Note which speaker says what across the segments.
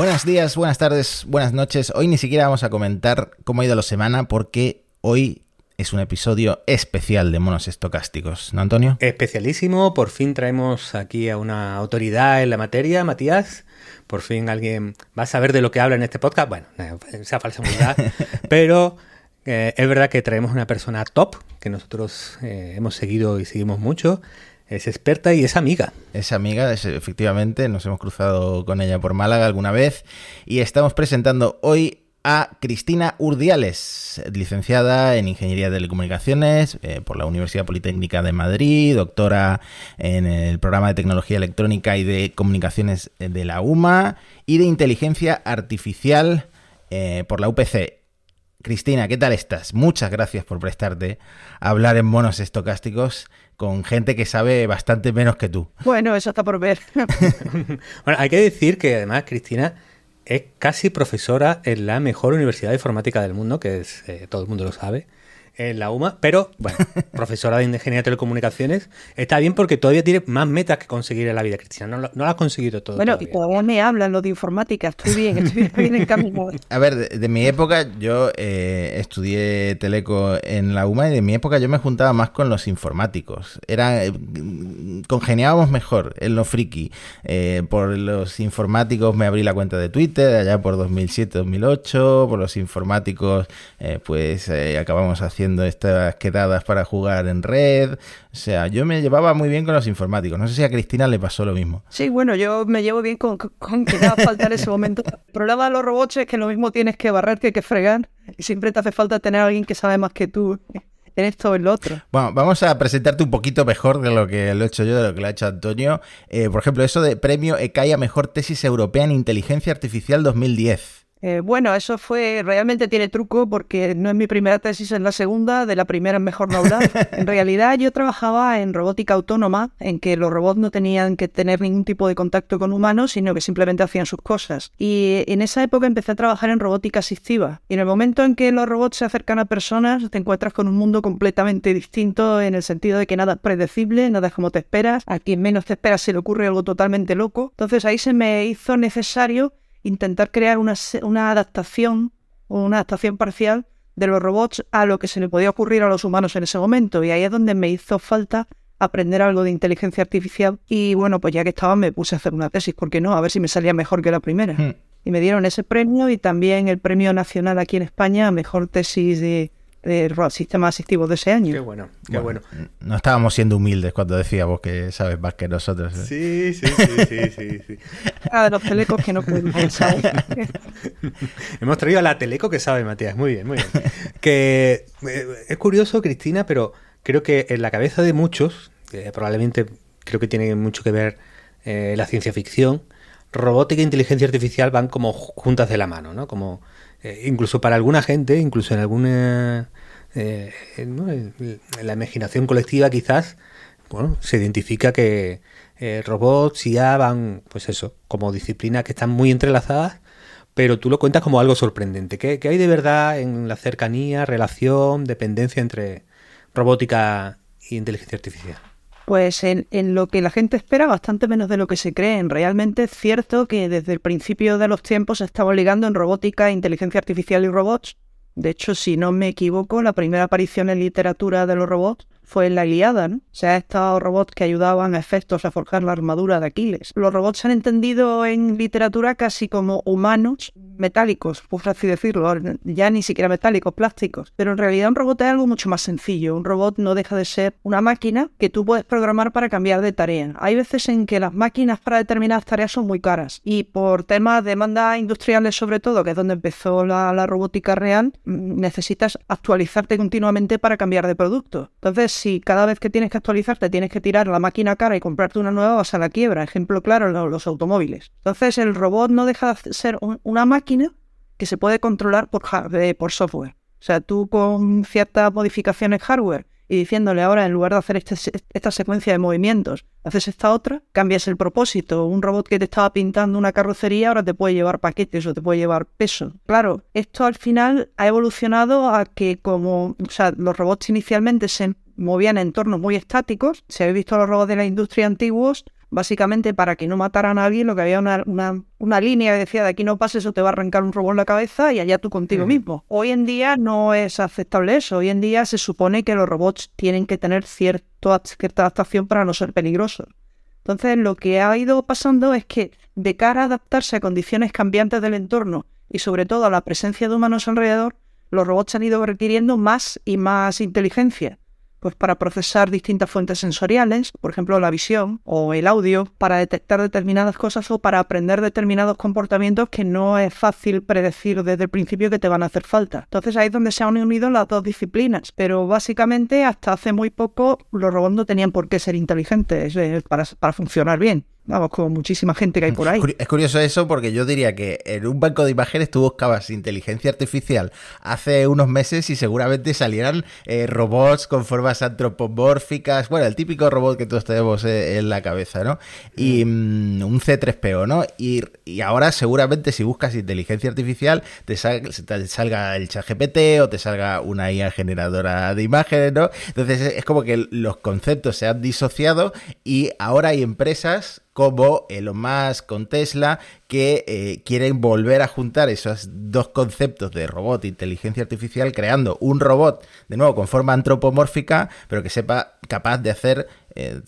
Speaker 1: Buenos días, buenas tardes, buenas noches. Hoy ni siquiera vamos a comentar cómo ha ido la semana porque hoy es un episodio especial de monos estocásticos, ¿no, Antonio?
Speaker 2: Especialísimo, por fin traemos aquí a una autoridad en la materia, Matías. Por fin alguien va a saber de lo que habla en este podcast. Bueno, esa falsa humildad, pero eh, es verdad que traemos una persona top que nosotros eh, hemos seguido y seguimos mucho. Es experta y es amiga.
Speaker 1: Es amiga, efectivamente, nos hemos cruzado con ella por Málaga alguna vez y estamos presentando hoy a Cristina Urdiales, licenciada en Ingeniería de Telecomunicaciones eh, por la Universidad Politécnica de Madrid, doctora en el programa de Tecnología Electrónica y de Comunicaciones de la UMA y de Inteligencia Artificial eh, por la UPC. Cristina, ¿qué tal estás? Muchas gracias por prestarte a hablar en monos estocásticos con gente que sabe bastante menos que tú.
Speaker 3: Bueno, eso está por ver.
Speaker 2: bueno, hay que decir que además Cristina es casi profesora en la mejor universidad de informática del mundo, que es, eh, todo el mundo lo sabe, en la UMA, pero bueno, profesora de Ingeniería de Telecomunicaciones, está bien porque todavía tiene más metas que conseguir en la vida, Cristina. No, no lo has conseguido todo.
Speaker 3: Bueno, y todavía me hablan lo de informática, estoy bien, estoy bien en camino.
Speaker 1: A ver, de, mi época yo eh, estudié teleco en la UMA y de mi época yo me juntaba más con los informáticos. Era, eh, congeniábamos mejor en lo friki. Eh, por los informáticos me abrí la cuenta de Twitter allá por 2007-2008, por los informáticos pues acabamos haciendo estas quedadas para jugar en red. O sea, yo me llevaba muy bien con los informáticos. No sé si a Cristina le pasó lo mismo.
Speaker 3: Sí, bueno, yo me llevo bien con, con que nada falta en ese momento. El problema de los robots es que lo mismo tienes que barrer que que fregar. Y siempre te hace falta tener a alguien que sabe más que tú en esto o en lo otro.
Speaker 1: Bueno, vamos a presentarte un poquito mejor de lo que lo he hecho yo, de lo que lo ha hecho Antonio. Eh, por ejemplo, eso de premio ECAIA Mejor Tesis Europea en Inteligencia Artificial 2010.
Speaker 3: Eh, bueno, eso fue, realmente tiene truco porque no es mi primera tesis, es la segunda, de la primera es mejor no hablar. En realidad yo trabajaba en robótica autónoma, en que los robots no tenían que tener ningún tipo de contacto con humanos, sino que simplemente hacían sus cosas. Y en esa época empecé a trabajar en robótica asistiva. Y en el momento en que los robots se acercan a personas, te encuentras con un mundo completamente distinto en el sentido de que nada es predecible, nada es como te esperas, a quien menos te esperas se le ocurre algo totalmente loco. Entonces ahí se me hizo necesario intentar crear una, una adaptación o una adaptación parcial de los robots a lo que se le podía ocurrir a los humanos en ese momento. Y ahí es donde me hizo falta aprender algo de inteligencia artificial. Y bueno, pues ya que estaba me puse a hacer una tesis, ¿por qué no? A ver si me salía mejor que la primera. Hmm. Y me dieron ese premio y también el premio nacional aquí en España, mejor tesis de de sistemas asistivos de ese año.
Speaker 2: Qué bueno, qué bueno,
Speaker 1: No estábamos siendo humildes cuando decíamos que sabes más que nosotros.
Speaker 2: ¿eh? Sí, sí, sí, sí, sí, sí.
Speaker 3: Ah, de los telecos que no pueden pensar.
Speaker 2: Hemos traído a la teleco que sabe, Matías. Muy bien, muy bien. Que eh, es curioso, Cristina, pero creo que en la cabeza de muchos, probablemente creo que tiene mucho que ver eh, la ciencia ficción, robótica e inteligencia artificial van como juntas de la mano, ¿no? Como eh, incluso para alguna gente, incluso en alguna eh, en, la imaginación colectiva quizás, bueno, se identifica que eh, robots y IA van, pues eso, como disciplinas que están muy entrelazadas, pero tú lo cuentas como algo sorprendente. ¿Qué, ¿Qué, hay de verdad en la cercanía, relación, dependencia entre robótica e inteligencia artificial?
Speaker 3: Pues en, lo que la gente espera, bastante menos de lo que se cree. Realmente es cierto que desde el principio de los tiempos se estaba ligando en robótica, inteligencia artificial y robots. De hecho, si no me equivoco, la primera aparición en literatura de los robots fue la Iliada, ¿no? O sea, estos robots que ayudaban a efectos a forjar la armadura de Aquiles. Los robots se han entendido en literatura casi como humanos metálicos, por así decirlo, ya ni siquiera metálicos, plásticos. Pero en realidad un robot es algo mucho más sencillo. Un robot no deja de ser una máquina que tú puedes programar para cambiar de tarea. Hay veces en que las máquinas para determinadas tareas son muy caras y por temas de demandas industriales sobre todo, que es donde empezó la, la robótica real, mm, necesitas actualizarte continuamente para cambiar de producto. Entonces, si cada vez que tienes que actualizarte tienes que tirar la máquina cara y comprarte una nueva, vas a la quiebra. Ejemplo claro, los automóviles. Entonces el robot no deja de ser una máquina que se puede controlar por, por software. O sea, tú con ciertas modificaciones hardware y diciéndole ahora, en lugar de hacer este esta secuencia de movimientos, haces esta otra, cambias el propósito. Un robot que te estaba pintando una carrocería ahora te puede llevar paquetes o te puede llevar peso. Claro, esto al final ha evolucionado a que como, o sea, los robots inicialmente se movían en entornos muy estáticos. Si habéis visto los robots de la industria antiguos, Básicamente, para que no matara a nadie, lo que había una, una, línea que decía de aquí no pases o te va a arrancar un robot en la cabeza y allá tú contigo mismo. Hoy en día no es aceptable eso. Hoy en día se supone que los robots tienen que tener cierta adaptación para no ser peligrosos. Entonces, lo que ha ido pasando es que de cara a adaptarse a condiciones cambiantes del entorno y sobre todo a la presencia de humanos alrededor, los robots han ido requiriendo más y más inteligencia pues para procesar distintas fuentes sensoriales, por ejemplo la visión o el audio, para detectar determinadas cosas o para aprender determinados comportamientos que no es fácil predecir desde el principio que te van a hacer falta. Entonces ahí es donde se han unido las dos disciplinas, pero básicamente hasta hace muy poco los robots no tenían por qué ser inteligentes eh, para, para funcionar bien. Vamos, como muchísima gente que hay por ahí.
Speaker 1: Es curioso eso porque yo diría que en un banco de imágenes tú buscabas inteligencia artificial hace unos meses y seguramente salieran eh, robots con formas antropomórficas, bueno, el típico robot que todos tenemos eh, en la cabeza, ¿no? Y mm, un C3PO, ¿no? Y, ahora seguramente si buscas inteligencia artificial te, te salga el chat GPT o te salga una IA generadora de imágenes, ¿no? Entonces es como que los conceptos se han disociado y ahora hay empresas como Elon Musk con Tesla, que eh, quieren volver a juntar esos dos conceptos de robot e inteligencia artificial, creando un robot, de nuevo, con forma antropomórfica, pero que sepa capaz de hacer, eh,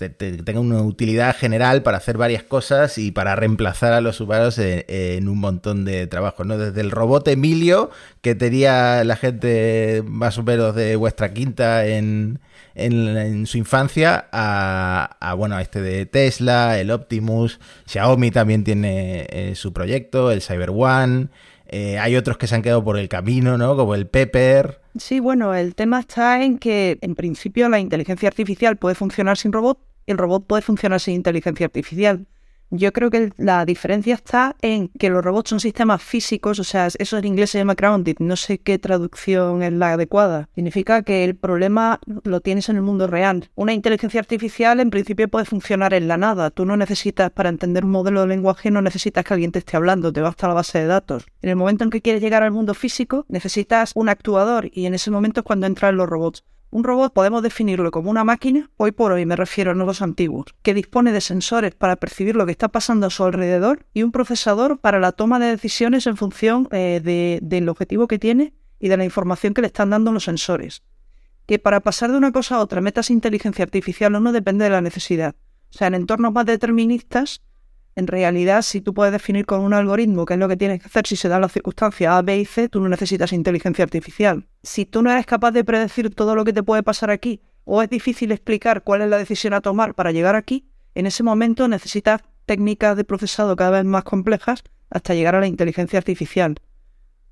Speaker 1: tenga una utilidad general para hacer varias cosas y para reemplazar a los humanos en, un montón de trabajos, ¿no? Desde el robot Emilio, que tenía la gente más o menos de vuestra quinta en en, su infancia a, bueno, a este de Tesla, el Optimus, Xiaomi también tiene su proyecto, el Cyber One. Eh, hay otros que se han quedado por el camino, ¿no? Como el Pepper.
Speaker 3: Sí, bueno, el tema está en que en principio la inteligencia artificial puede funcionar sin robot y el robot puede funcionar sin inteligencia artificial. Yo creo que la diferencia está en que los robots son sistemas físicos, o sea, eso en inglés se llama grounded, no sé qué traducción es la adecuada. Significa que el problema lo tienes en el mundo real. Una inteligencia artificial en principio puede funcionar en la nada. Tú no necesitas, para entender un modelo de lenguaje, no necesitas que alguien te esté hablando, te basta la base de datos. En el momento en que quieres llegar al mundo físico, necesitas un actuador y en ese momento es cuando entran los robots. Un robot podemos definirlo como una máquina, hoy por hoy me refiero a los antiguos, que dispone de sensores para percibir lo que está pasando a su alrededor y un procesador para la toma de decisiones en función eh, del objetivo que tiene y de la información que le están dando los sensores. Que para pasar de una cosa a otra metas inteligencia artificial o no depende de la necesidad. O sea, en entornos más deterministas, en realidad, si tú puedes definir con un algoritmo qué es lo que tienes que hacer si se dan las circunstancias A, B y C, tú no necesitas inteligencia artificial. Si tú no eres capaz de predecir todo lo que te puede pasar aquí, o es difícil explicar cuál es la decisión a tomar para llegar aquí, en ese momento necesitas técnicas de procesado cada vez más complejas hasta llegar a la inteligencia artificial.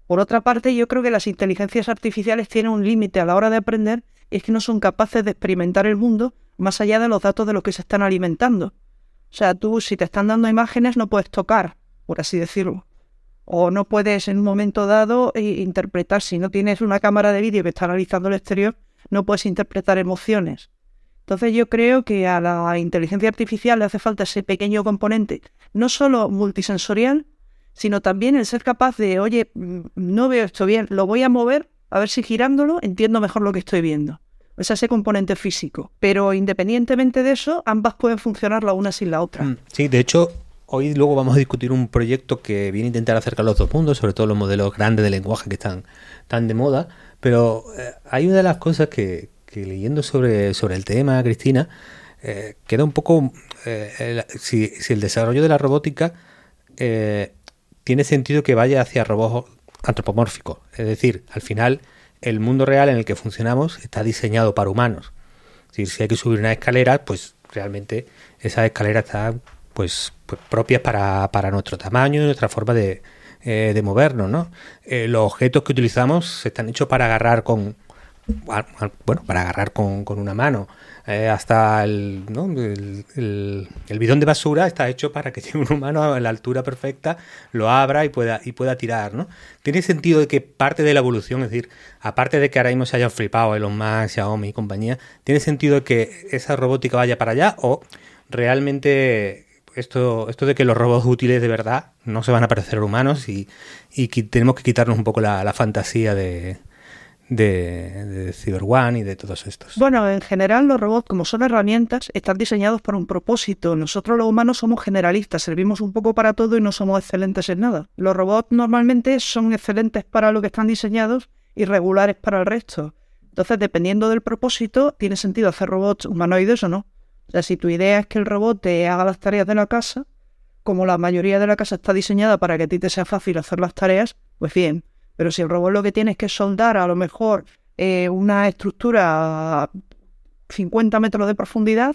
Speaker 3: Por otra parte, yo creo que las inteligencias artificiales tienen un límite a la hora de aprender y es que no son capaces de experimentar el mundo más allá de los datos de los que se están alimentando. O sea, tú si te están dando imágenes no puedes tocar, por así decirlo. O no puedes en un momento dado eh, interpretar, si no tienes una cámara de vídeo que está analizando el exterior, no puedes interpretar emociones. Entonces yo creo que a la inteligencia artificial le hace falta ese pequeño componente, no solo multisensorial, sino también el ser capaz de, oye, mm, no veo esto bien, lo voy a mover, a ver si girándolo entiendo mejor lo que estoy viendo es ese componente físico. Pero independientemente de eso, ambas pueden funcionar la una sin la otra. Mm,
Speaker 2: sí, de hecho, hoy luego vamos a discutir un proyecto que viene a intentar acercar los dos mundos, sobre todo los modelos grandes de lenguaje que están tan de moda. Pero eh, hay una de las cosas que, leyendo sobre, sobre el tema, Cristina, eh, queda un poco eh, si, el desarrollo de la robótica tiene sentido que vaya hacia robots antropomórficos. Es decir, al final el mundo real en el que funcionamos está diseñado para humanos. Si, hay que subir una escalera, pues realmente esas escaleras están pues, pues propias para, para, nuestro tamaño y nuestra forma de, eh, de movernos. ¿no? Eh, los objetos que utilizamos están hechos para agarrar con, bueno, para agarrar con, con una mano. Eh, hasta el, el, bidón de basura está hecho para que un humano a la altura perfecta lo abra y pueda, y pueda tirar. ¿no? Tiene sentido que parte de la evolución, es decir, aparte de que ahora mismo se hayan flipado Elon Musk, Xiaomi y compañía, ¿tiene sentido que esa robótica vaya para allá o realmente esto, esto de que los robots útiles de verdad no se van a parecer humanos y, y tenemos que quitarnos un poco la fantasía de, de, de Cyber One y de todos estos.
Speaker 3: Bueno, en general los robots, como son herramientas, están diseñados para un propósito. Nosotros los humanos somos generalistas, servimos un poco para todo y no somos excelentes en nada. Los robots normalmente son excelentes para lo que están diseñados y regulares para el resto. Entonces, dependiendo del propósito, tiene sentido hacer robots humanoides o no. O sea, si tu idea es que el robot te haga las tareas de la casa, como la mayoría de la casa está diseñada para que a ti te sea fácil hacer las tareas, pues bien, pero si el robot lo que tiene es que soldar a lo mejor eh, una estructura a 50 metros de profundidad,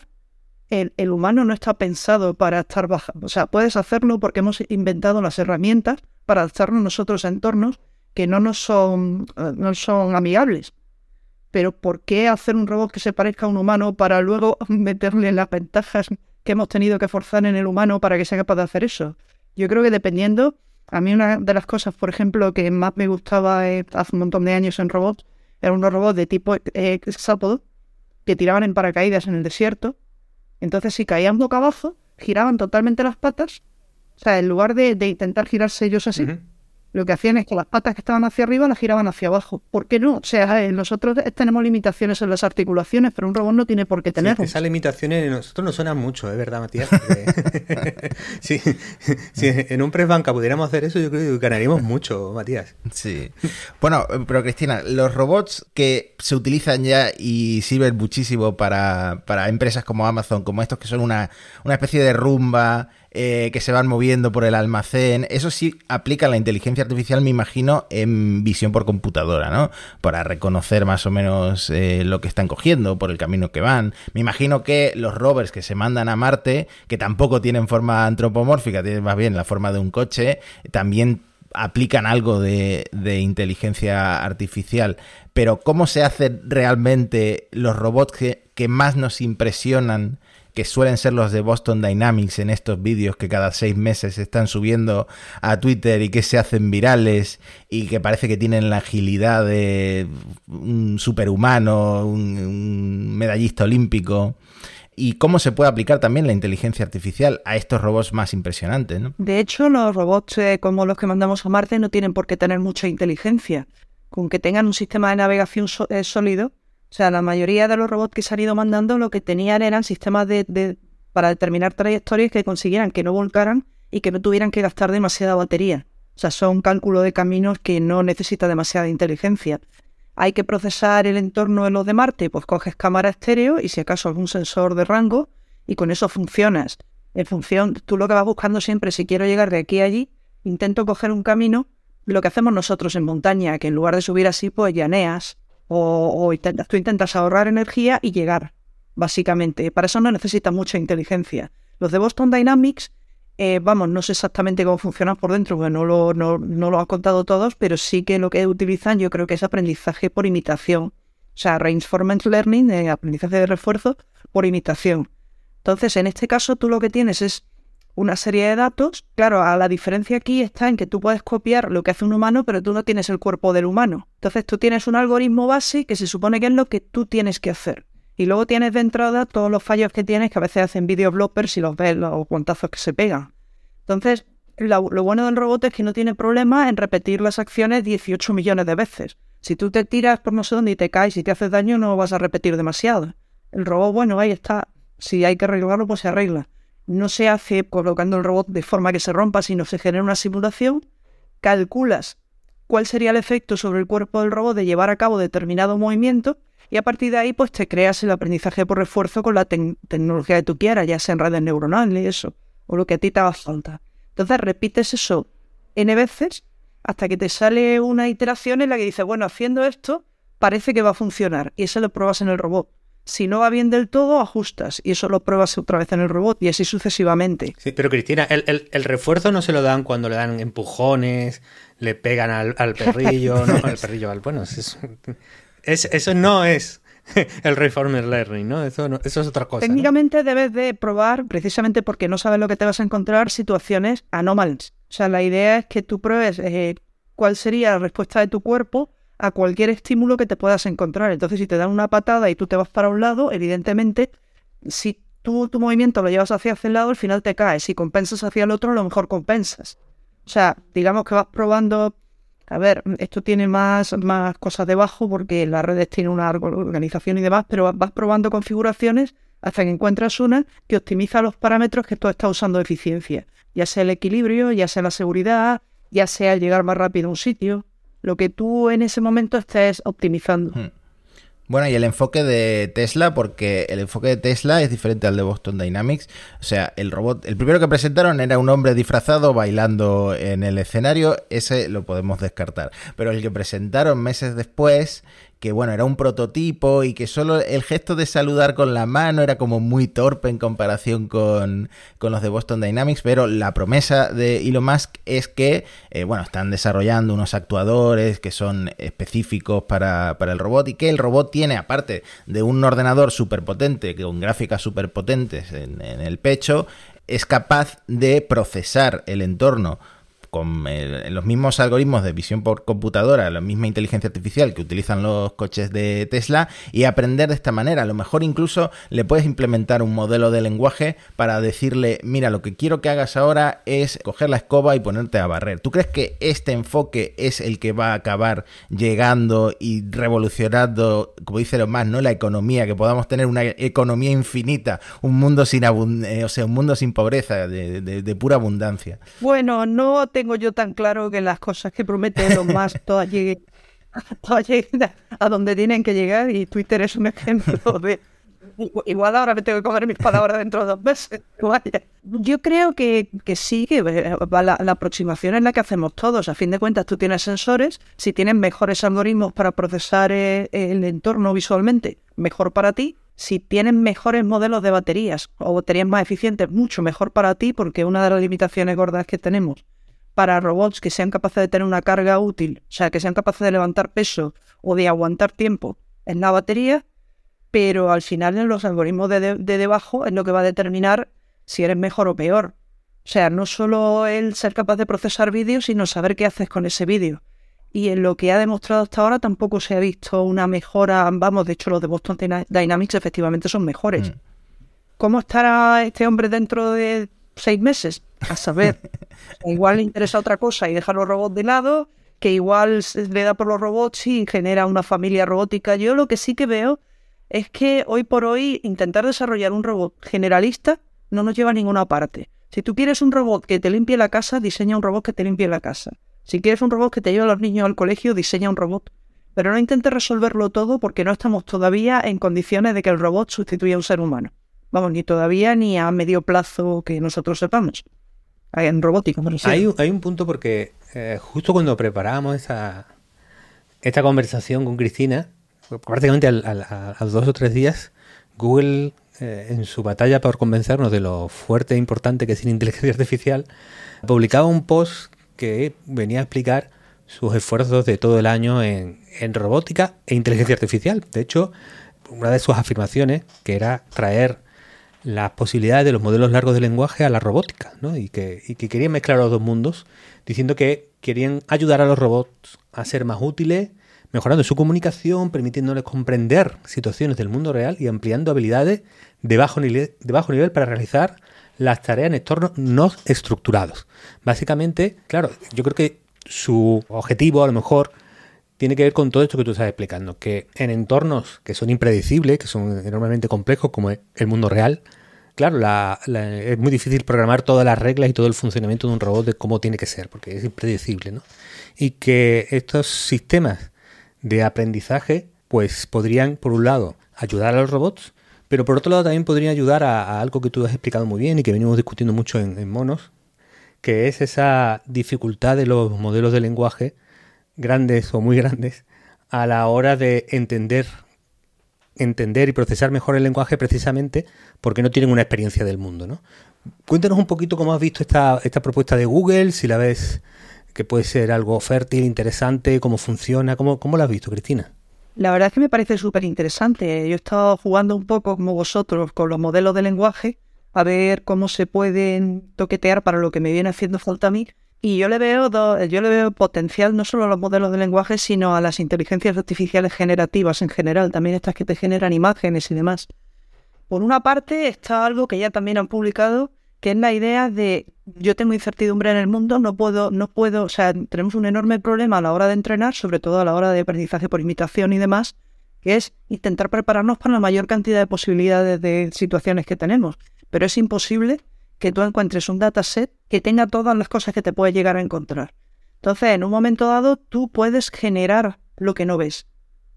Speaker 3: el, humano no está pensado para estar bajando. O sea, puedes hacerlo porque hemos inventado las herramientas para adaptarnos nosotros a entornos que no nos son, eh, no son amigables. Pero ¿por qué hacer un robot que se parezca a un humano para luego meterle las ventajas que hemos tenido que forzar en el humano para que sea capaz de hacer eso? Yo creo que dependiendo a mí una de las cosas, por ejemplo, que más me gustaba eh, hace un montón de años en robots, eran unos robots de tipo eh, que tiraban en paracaídas en el desierto. Entonces, si caían boca abajo, giraban totalmente las patas. O sea, en lugar de, intentar girarse ellos así, lo que hacían es que las patas que estaban hacia arriba las giraban hacia abajo. ¿Por qué no? O sea, eh, nosotros tenemos limitaciones en las articulaciones, pero un robot no tiene por qué tener.
Speaker 2: esas limitaciones nosotros nos suenan mucho, ¿es verdad, Matías? si, en un press banca pudiéramos hacer eso, yo creo que ganaríamos mucho, Matías.
Speaker 1: Sí. Bueno, pero Cristina, los robots que se utilizan ya y sirven muchísimo para, para empresas como Amazon, como estos que son una, una especie de rumba eh, que se van moviendo por el almacén. Eso sí aplica la inteligencia artificial, me imagino, en visión por computadora, ¿no? Para reconocer más o menos eh, lo que están cogiendo, por el camino que van. Me imagino que los rovers que se mandan a Marte, que tampoco tienen forma antropomórfica, tienen más bien la forma de un coche, también aplican algo de, inteligencia artificial. Pero ¿cómo se hacen realmente los robots que más nos impresionan que suelen ser los de Boston Dynamics en estos vídeos que cada seis meses se están subiendo a Twitter y que se hacen virales y que parece que tienen la agilidad de un superhumano, un, medallista olímpico y cómo se puede aplicar también la inteligencia artificial a estos robots más impresionantes. ¿no?
Speaker 3: De hecho, los robots eh, como los que mandamos a Marte no tienen por qué tener mucha inteligencia. Con que tengan un sistema de navegación eh, sólido, o sea, la mayoría de los robots que se han ido mandando lo que tenían eran sistemas de, para determinar trayectorias que consiguieran que no volcaran y que no tuvieran que gastar demasiada batería. O sea, son cálculos de caminos que no necesita demasiada inteligencia. Hay que procesar el entorno de los de Marte, pues coges cámara estéreo y si acaso algún sensor de rango y con eso funcionas. En función, tú lo que vas buscando siempre, si quiero llegar de aquí a allí, intento coger un camino, lo que hacemos nosotros en montaña, que en lugar de subir así, pues llaneas, o, intentas, tú intentas ahorrar energía y llegar, básicamente. Para eso no necesitas mucha inteligencia. Los de Boston Dynamics, eh, vamos, no sé exactamente cómo funcionan por dentro, porque no lo, no, lo han contado todos, pero sí que lo que utilizan yo creo que es aprendizaje por imitación. O sea, reinforcement learning, eh, aprendizaje de refuerzo por imitación. Entonces, en este caso, tú lo que tienes es una serie de datos. Claro, a la diferencia aquí está en que tú puedes copiar lo que hace un humano, pero tú no tienes el cuerpo del humano. Entonces tú tienes un algoritmo base que se supone que es lo que tú tienes que hacer. Y luego tienes de entrada todos los fallos que tienes, que a veces hacen video bloppers y los ves, los guantazos que se pegan. Entonces, lo, bueno del robot es que no tiene problema en repetir las acciones 18 millones de veces. Si tú te tiras por no sé dónde y te caes y te haces daño, no vas a repetir demasiado. El robot, bueno, ahí está. Si hay que arreglarlo, pues se arregla no se hace colocando el robot de forma que se rompa, sino se genera una simulación, calculas cuál sería el efecto sobre el cuerpo del robot de llevar a cabo determinado movimiento y a partir de ahí pues te creas el aprendizaje por refuerzo con la tecnología que tú quieras, ya sea en redes neuronales eso, o lo que a ti te haga falta. Entonces repites eso n veces hasta que te sale una iteración en la que dices, bueno, haciendo esto parece que va a funcionar y eso lo pruebas en el robot. Si no va bien del todo, ajustas y eso lo pruebas otra vez en el robot y así sucesivamente.
Speaker 2: Sí, pero Cristina, el, refuerzo no se lo dan cuando le dan empujones, le pegan al, perrillo, no, al perrillo, al bueno, es, eso no es el Reformer Learning, ¿no? Eso, eso es otra cosa.
Speaker 3: Técnicamente debes de probar, precisamente porque no sabes lo que te vas a encontrar, situaciones anómalas. O sea, la idea es que tú pruebes eh, cuál sería la respuesta de tu cuerpo a cualquier estímulo que te puedas encontrar. Entonces, si te dan una patada y tú te vas para un lado, evidentemente, si tú tu movimiento lo llevas hacia el lado, al final te caes. Si compensas hacia el otro, a lo mejor compensas. O sea, digamos que vas probando A ver, esto tiene más, más cosas debajo porque las redes tienen una organización y demás, pero vas probando configuraciones hasta que encuentras una que optimiza los parámetros que tú estás usando de eficiencia, ya sea el equilibrio, ya sea la seguridad, ya sea llegar más rápido a un sitio, lo que tú en ese momento estés optimizando. Hmm.
Speaker 1: Bueno, y el enfoque de Tesla, porque el enfoque de Tesla es diferente al de Boston Dynamics. O sea, el robot, el primero que presentaron era un hombre disfrazado bailando en el escenario, ese lo podemos descartar. Pero el que presentaron meses después que bueno, era un prototipo y que solo el gesto de saludar con la mano era como muy torpe en comparación con, los de Boston Dynamics, pero la promesa de Elon Musk es que, eh, bueno, están desarrollando unos actuadores que son específicos para, el robot y que el robot tiene, aparte de un ordenador súper potente, con gráficas súper potentes en el pecho, es capaz de procesar el entorno con los mismos algoritmos de visión por computadora, la misma inteligencia artificial que utilizan los coches de Tesla y aprender de esta manera. A lo mejor incluso le puedes implementar un modelo de lenguaje para decirle, mira, lo que quiero que hagas ahora es coger la escoba y ponerte a barrer. ¿Tú crees que este enfoque es el que va a acabar llegando y revolucionando, como dice lo más, ¿no? la economía, que podamos tener una economía infinita, un mundo sin eh, o sea, un mundo sin pobreza, de, de pura abundancia?
Speaker 3: Bueno, no te tengo yo tan claro que las cosas que prometen los más todas lleguen, a donde tienen que llegar y Twitter es un ejemplo de... Igual ahora me tengo que comer mis palabras dentro de dos meses. Yo creo que, que sí, que eh, la, la, aproximación es la que hacemos todos. A fin de cuentas, tú tienes sensores, si tienes mejores algoritmos para procesar el, eh, el entorno visualmente, mejor para ti. Si tienes mejores modelos de baterías o baterías más eficientes, mucho mejor para ti, porque una de las limitaciones gordas que tenemos para robots que sean capaces de tener una carga útil, o sea, que sean capaces de levantar peso o de aguantar tiempo en la batería, pero al final en los algoritmos de, debajo es lo que va a determinar si eres mejor o peor. O sea, no solo el ser capaz de procesar vídeo, sino saber qué haces con ese vídeo. Y en lo que ha demostrado hasta ahora tampoco se ha visto una mejora, vamos, de hecho los de Boston Dynamics efectivamente son mejores. Mm. ¿Cómo estará este hombre dentro de seis meses? A saber, igual le interesa otra cosa y deja los robots de lado, que igual le da por los robots y genera una familia robótica. Yo lo que sí que veo es que hoy por hoy intentar desarrollar un robot generalista no nos lleva a ninguna parte. Si tú quieres un robot que te limpie la casa, diseña un robot que te limpie la casa. Si quieres un robot que te lleve a los niños al colegio, diseña un robot. Pero no intentes resolverlo todo porque no estamos todavía en condiciones de que el robot sustituya a un ser humano. Vamos, ni todavía ni a medio plazo que nosotros sepamos en robótica.
Speaker 2: hay, hay, un punto porque eh, justo cuando preparábamos esa, esta conversación con Cristina, prácticamente a los dos o tres días, Google, eh, en su batalla por convencernos de lo fuerte e importante que es la inteligencia artificial, publicaba un post que venía a explicar sus esfuerzos de todo el año en robótica e inteligencia artificial. De hecho, una de sus afirmaciones, que era traer las posibilidades de los modelos largos de lenguaje a la robótica, ¿no? y, que, y que querían mezclar los dos mundos, diciendo que querían ayudar a los robots a ser más útiles, mejorando su comunicación, permitiéndoles comprender situaciones del mundo real y ampliando habilidades de bajo nivel, de bajo nivel para realizar las tareas en entornos no estructurados. Básicamente, claro, yo creo que su objetivo a lo mejor tiene que ver con todo esto que tú estás explicando, que en entornos que son impredecibles, que son enormemente complejos, como es el mundo real, claro, es muy difícil programar todas las reglas y todo el funcionamiento de un robot de cómo tiene que ser, porque es impredecible, ¿no? Y que estos sistemas de aprendizaje, pues podrían, por un lado, ayudar a los robots, pero por otro lado también podrían ayudar a, algo que tú has explicado muy bien y que venimos discutiendo mucho en monos, que es esa dificultad de los modelos de lenguaje grandes o muy grandes a la hora de entender entender y procesar mejor el lenguaje precisamente porque no tienen una experiencia del mundo, ¿no? Cuéntanos un poquito cómo has visto esta, esta propuesta de Google, si la ves que puede ser algo fértil, interesante, cómo funciona, cómo, cómo la has visto, Cristina.
Speaker 3: La verdad es que me parece súper interesante. Yo he estado jugando un poco como vosotros con los modelos de lenguaje a ver cómo se pueden toquetear para lo que me viene haciendo falta a mí y yo le veo yo le veo potencial no solo a los modelos de lenguaje, sino a las inteligencias artificiales generativas en general, también estas que te generan imágenes y demás. Por una parte está algo que ya también han publicado, que es la idea de yo tengo incertidumbre en el mundo, no puedo, no puedo, o sea, tenemos un enorme problema a la hora de entrenar, sobre todo a la hora de aprendizaje por imitación y demás, que es intentar prepararnos para la mayor cantidad de posibilidades de situaciones que tenemos. Pero es imposible que tú encuentres un dataset que tenga todas las cosas que te puedes llegar a encontrar. Entonces, en un momento dado, tú puedes generar lo que no ves.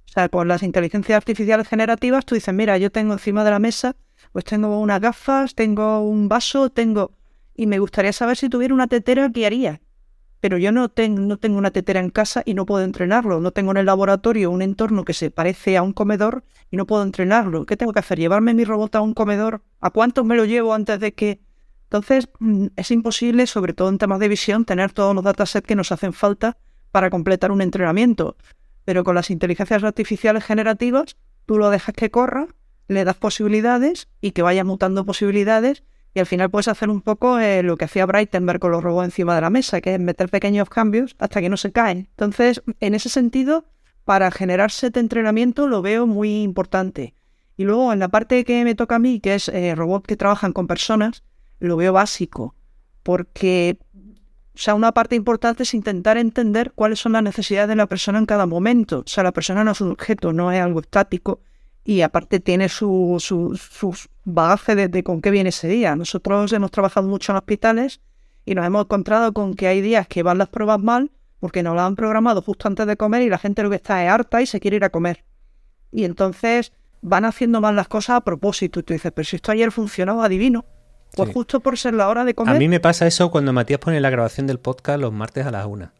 Speaker 3: O sea, con las inteligencias artificiales generativas, tú dices, mira, yo tengo encima de la mesa, pues tengo unas gafas, tengo un vaso, tengo... Y me gustaría saber si tuviera una tetera, ¿qué haría? Pero yo no, tengo no tengo una tetera en casa y no puedo entrenarlo. No tengo en el laboratorio un entorno que se parece a un comedor y no puedo entrenarlo. ¿Qué tengo que hacer? ¿Llevarme mi robot a un comedor? ¿A cuántos me lo llevo antes de que entonces, mm, es imposible, sobre todo en temas de visión, tener todos los datasets que nos hacen falta para completar un entrenamiento. Pero con las inteligencias artificiales generativas, tú lo dejas que corra, le das posibilidades y que vaya mutando posibilidades y al final puedes hacer un poco eh, lo que hacía Breitenberg con los robots encima de la mesa, que es meter pequeños cambios hasta que no se caen. Entonces, en ese sentido, para generar set de entrenamiento lo veo muy importante. Y luego en la parte que me toca a mí, que es eh, robots que trabajan con personas, lo veo básico, porque o sea, una parte importante es intentar entender cuáles son las necesidades de la persona en cada momento. O sea, la persona no es un objeto, no es algo estático y aparte tiene su, su, sus bagajes de, con qué viene ese día. Nosotros hemos trabajado mucho en hospitales y nos hemos encontrado con que hay días que van las pruebas mal porque nos lo han programado justo antes de comer y la gente lo que está es harta y se quiere ir a comer. Y entonces van haciendo mal las cosas a propósito. Y tú dices, pero si esto ayer funcionaba divino. Pues justo por ser la hora de comer.
Speaker 2: A mí me pasa eso cuando Matías pone la grabación del podcast los martes a las una.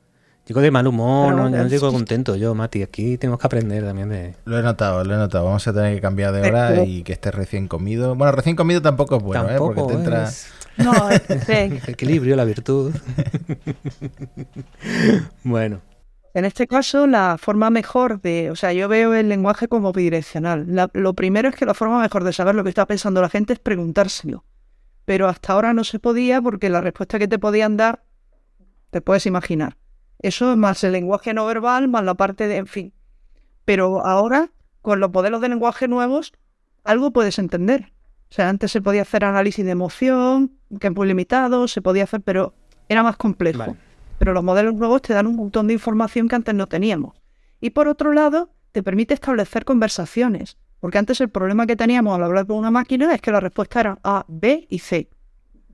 Speaker 2: Digo de mal humor, no, no, digo contento yo, Mati. Aquí tenemos que aprender también de.
Speaker 1: Lo he notado, lo he notado. Vamos a tener que cambiar de hora y que esté recién comido. Bueno, recién comido tampoco es bueno, ¿eh? Porque te entra.
Speaker 3: No,
Speaker 2: equilibrio, la virtud. bueno.
Speaker 3: En este caso, la forma mejor de. O sea, yo veo el lenguaje como bidireccional. lo primero es que la forma mejor de saber lo que está pensando la gente es preguntárselo pero hasta ahora no se podía porque la respuesta que te podían dar, te puedes imaginar. Eso es más el lenguaje no verbal, más la parte de, en fin. Pero ahora, con los modelos de lenguaje nuevos, algo puedes entender. O sea, antes se podía hacer análisis de emoción, que es muy limitado, se podía hacer, pero era más complejo. Pero los modelos nuevos te dan un montón de información que antes no teníamos. Y por otro lado, te permite establecer conversaciones. Porque antes el problema que teníamos al hablar con una máquina es que la respuesta era A, B y C.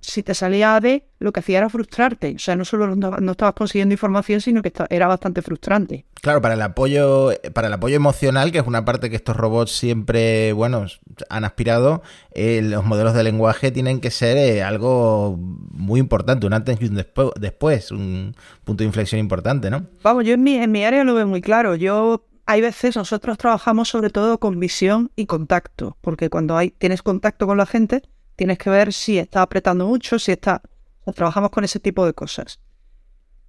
Speaker 3: Si te salía A, B, lo que hacía era frustrarte. O sea, no solo no, estabas consiguiendo información, sino que era bastante frustrante.
Speaker 1: Claro, para el apoyo, para el apoyo emocional, que es una parte que estos robots siempre, bueno, han aspirado, eh, los modelos de lenguaje tienen que ser eh, algo muy importante, un antes y un después, un punto de inflexión importante, ¿no?
Speaker 3: Vamos, yo en mi, en mi área lo veo muy claro. Yo hay veces nosotros trabajamos sobre todo con visión y contacto, porque cuando hay, tienes contacto con la gente, tienes que ver si está apretando mucho, si está... trabajamos con ese tipo de cosas.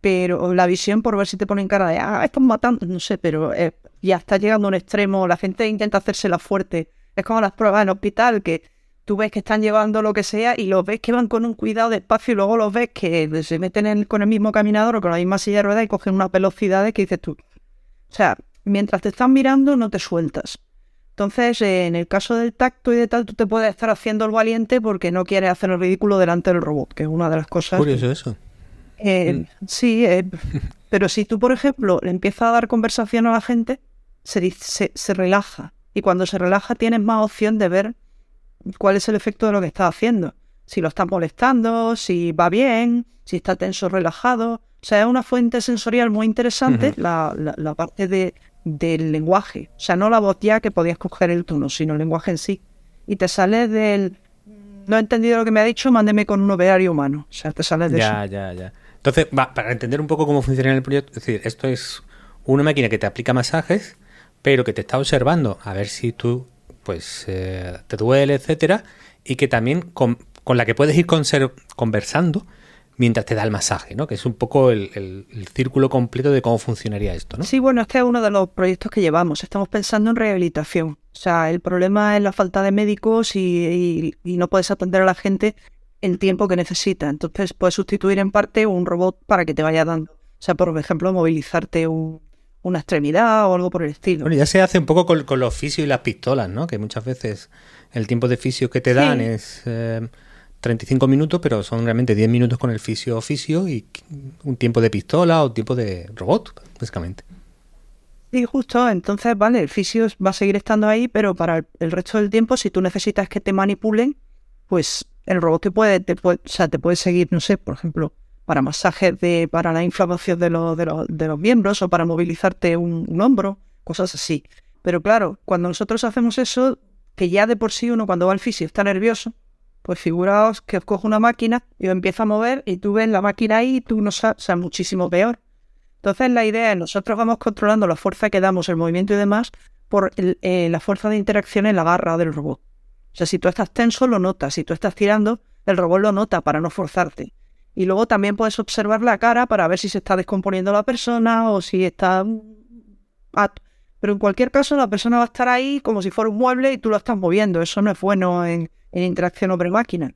Speaker 3: Pero la visión por ver si te ponen cara de, ah, están matando, no sé, pero eh, ya está llegando a un extremo, la gente intenta hacérsela fuerte. Es como las pruebas en hospital, que tú ves que están llevando lo que sea y los ves que van con un cuidado de espacio y luego los ves que se meten con el mismo caminador o con la misma silla de ruedas y cogen una velocidad que dices tú. O sea, mientras te están mirando no te sueltas. Entonces, eh, en el caso del tacto y de tal, tú te puedes estar haciendo el valiente porque no quieres hacer el ridículo delante del robot, que es una de las cosas.
Speaker 2: Curioso eso.
Speaker 3: Eh, mm. Sí, eh, pero si tú, por ejemplo, le empiezas a dar conversación a la gente, se, se, relaja. Y cuando se relaja, tienes más opción de ver cuál es el efecto de lo que está haciendo. Si lo está molestando, si va bien, si está tenso, relajado. O sea, es una fuente sensorial muy interesante, la, la, parte de, del lenguaje. O sea, no la voz ya que podías coger el tono, sino el lenguaje en sí. Y te sale del... No he entendido lo que me ha dicho, mándeme con un ovario humano. O sea, te sale de
Speaker 2: eso.
Speaker 3: Ya,
Speaker 2: ya, ya. Entonces, para entender un poco cómo funciona el proyecto, es decir, esto es una máquina que te aplica masajes, pero que te está observando a ver si tú, pues, eh, te duele, etcétera, y que también con, con la que puedes ir conversando mientras te da el masaje, ¿no? Que es un poco el, círculo completo de cómo funcionaría esto, ¿no?
Speaker 3: Sí, bueno, este es uno de los proyectos que llevamos. Estamos pensando en rehabilitación. O sea, el problema es la falta de médicos y, no puedes atender a la gente el tiempo que necesita. Entonces puedes sustituir en parte un robot para que te vaya dando. O sea, por ejemplo, movilizarte una extremidad o algo por el estilo.
Speaker 2: Bueno, ya se hace un poco con, los fisios y las pistolas, ¿no? Que muchas veces el tiempo de fisio que te dan es... Eh, 35 minutos, pero son realmente 10 minutos con el fisio oficio y un tiempo de pistola o tiempo de robot, básicamente.
Speaker 3: Sí, justo. Entonces, vale, el fisio va a seguir estando ahí, pero para el, resto del tiempo, si tú necesitas que te manipulen, pues el robot te puede, o sea, te puede seguir, no sé, por ejemplo, para masajes de, para la inflamación de, los, de, los, de los miembros o para movilizarte un, hombro, cosas así. Pero claro, cuando nosotros hacemos eso, que ya de por sí uno cuando va al fisio está nervioso, pues figuraos que os cojo una máquina y os empieza a mover y tú ves la máquina ahí y tú no sabes, o sea, muchísimo peor. Entonces la idea es nosotros vamos controlando la fuerza que damos, el movimiento y demás, por eh, la fuerza de interacción en la garra del robot. O sea, si tú estás tenso, lo notas. Si tú estás tirando, el robot lo nota para no forzarte. Y luego también puedes observar la cara para ver si se está descomponiendo la persona o si está... Mm, pero en cualquier caso, la persona va a estar ahí como si fuera un mueble y tú lo estás moviendo. Eso no es bueno en, en interacción hombre-máquina.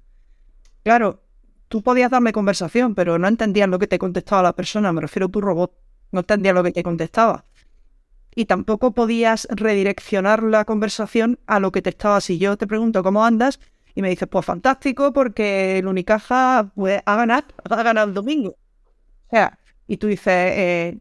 Speaker 3: Claro, tú podías darme conversación, pero no entendías lo que te contestaba la persona. Me refiero a tu robot. No entendía lo que te contestaba y tampoco podías redireccionar la conversación a lo que te estaba. Si yo te pregunto cómo andas y me dices, pues fantástico, porque el Unicaja pues, ha ganado, ha ganado el domingo. O sea, y tú dices, eh,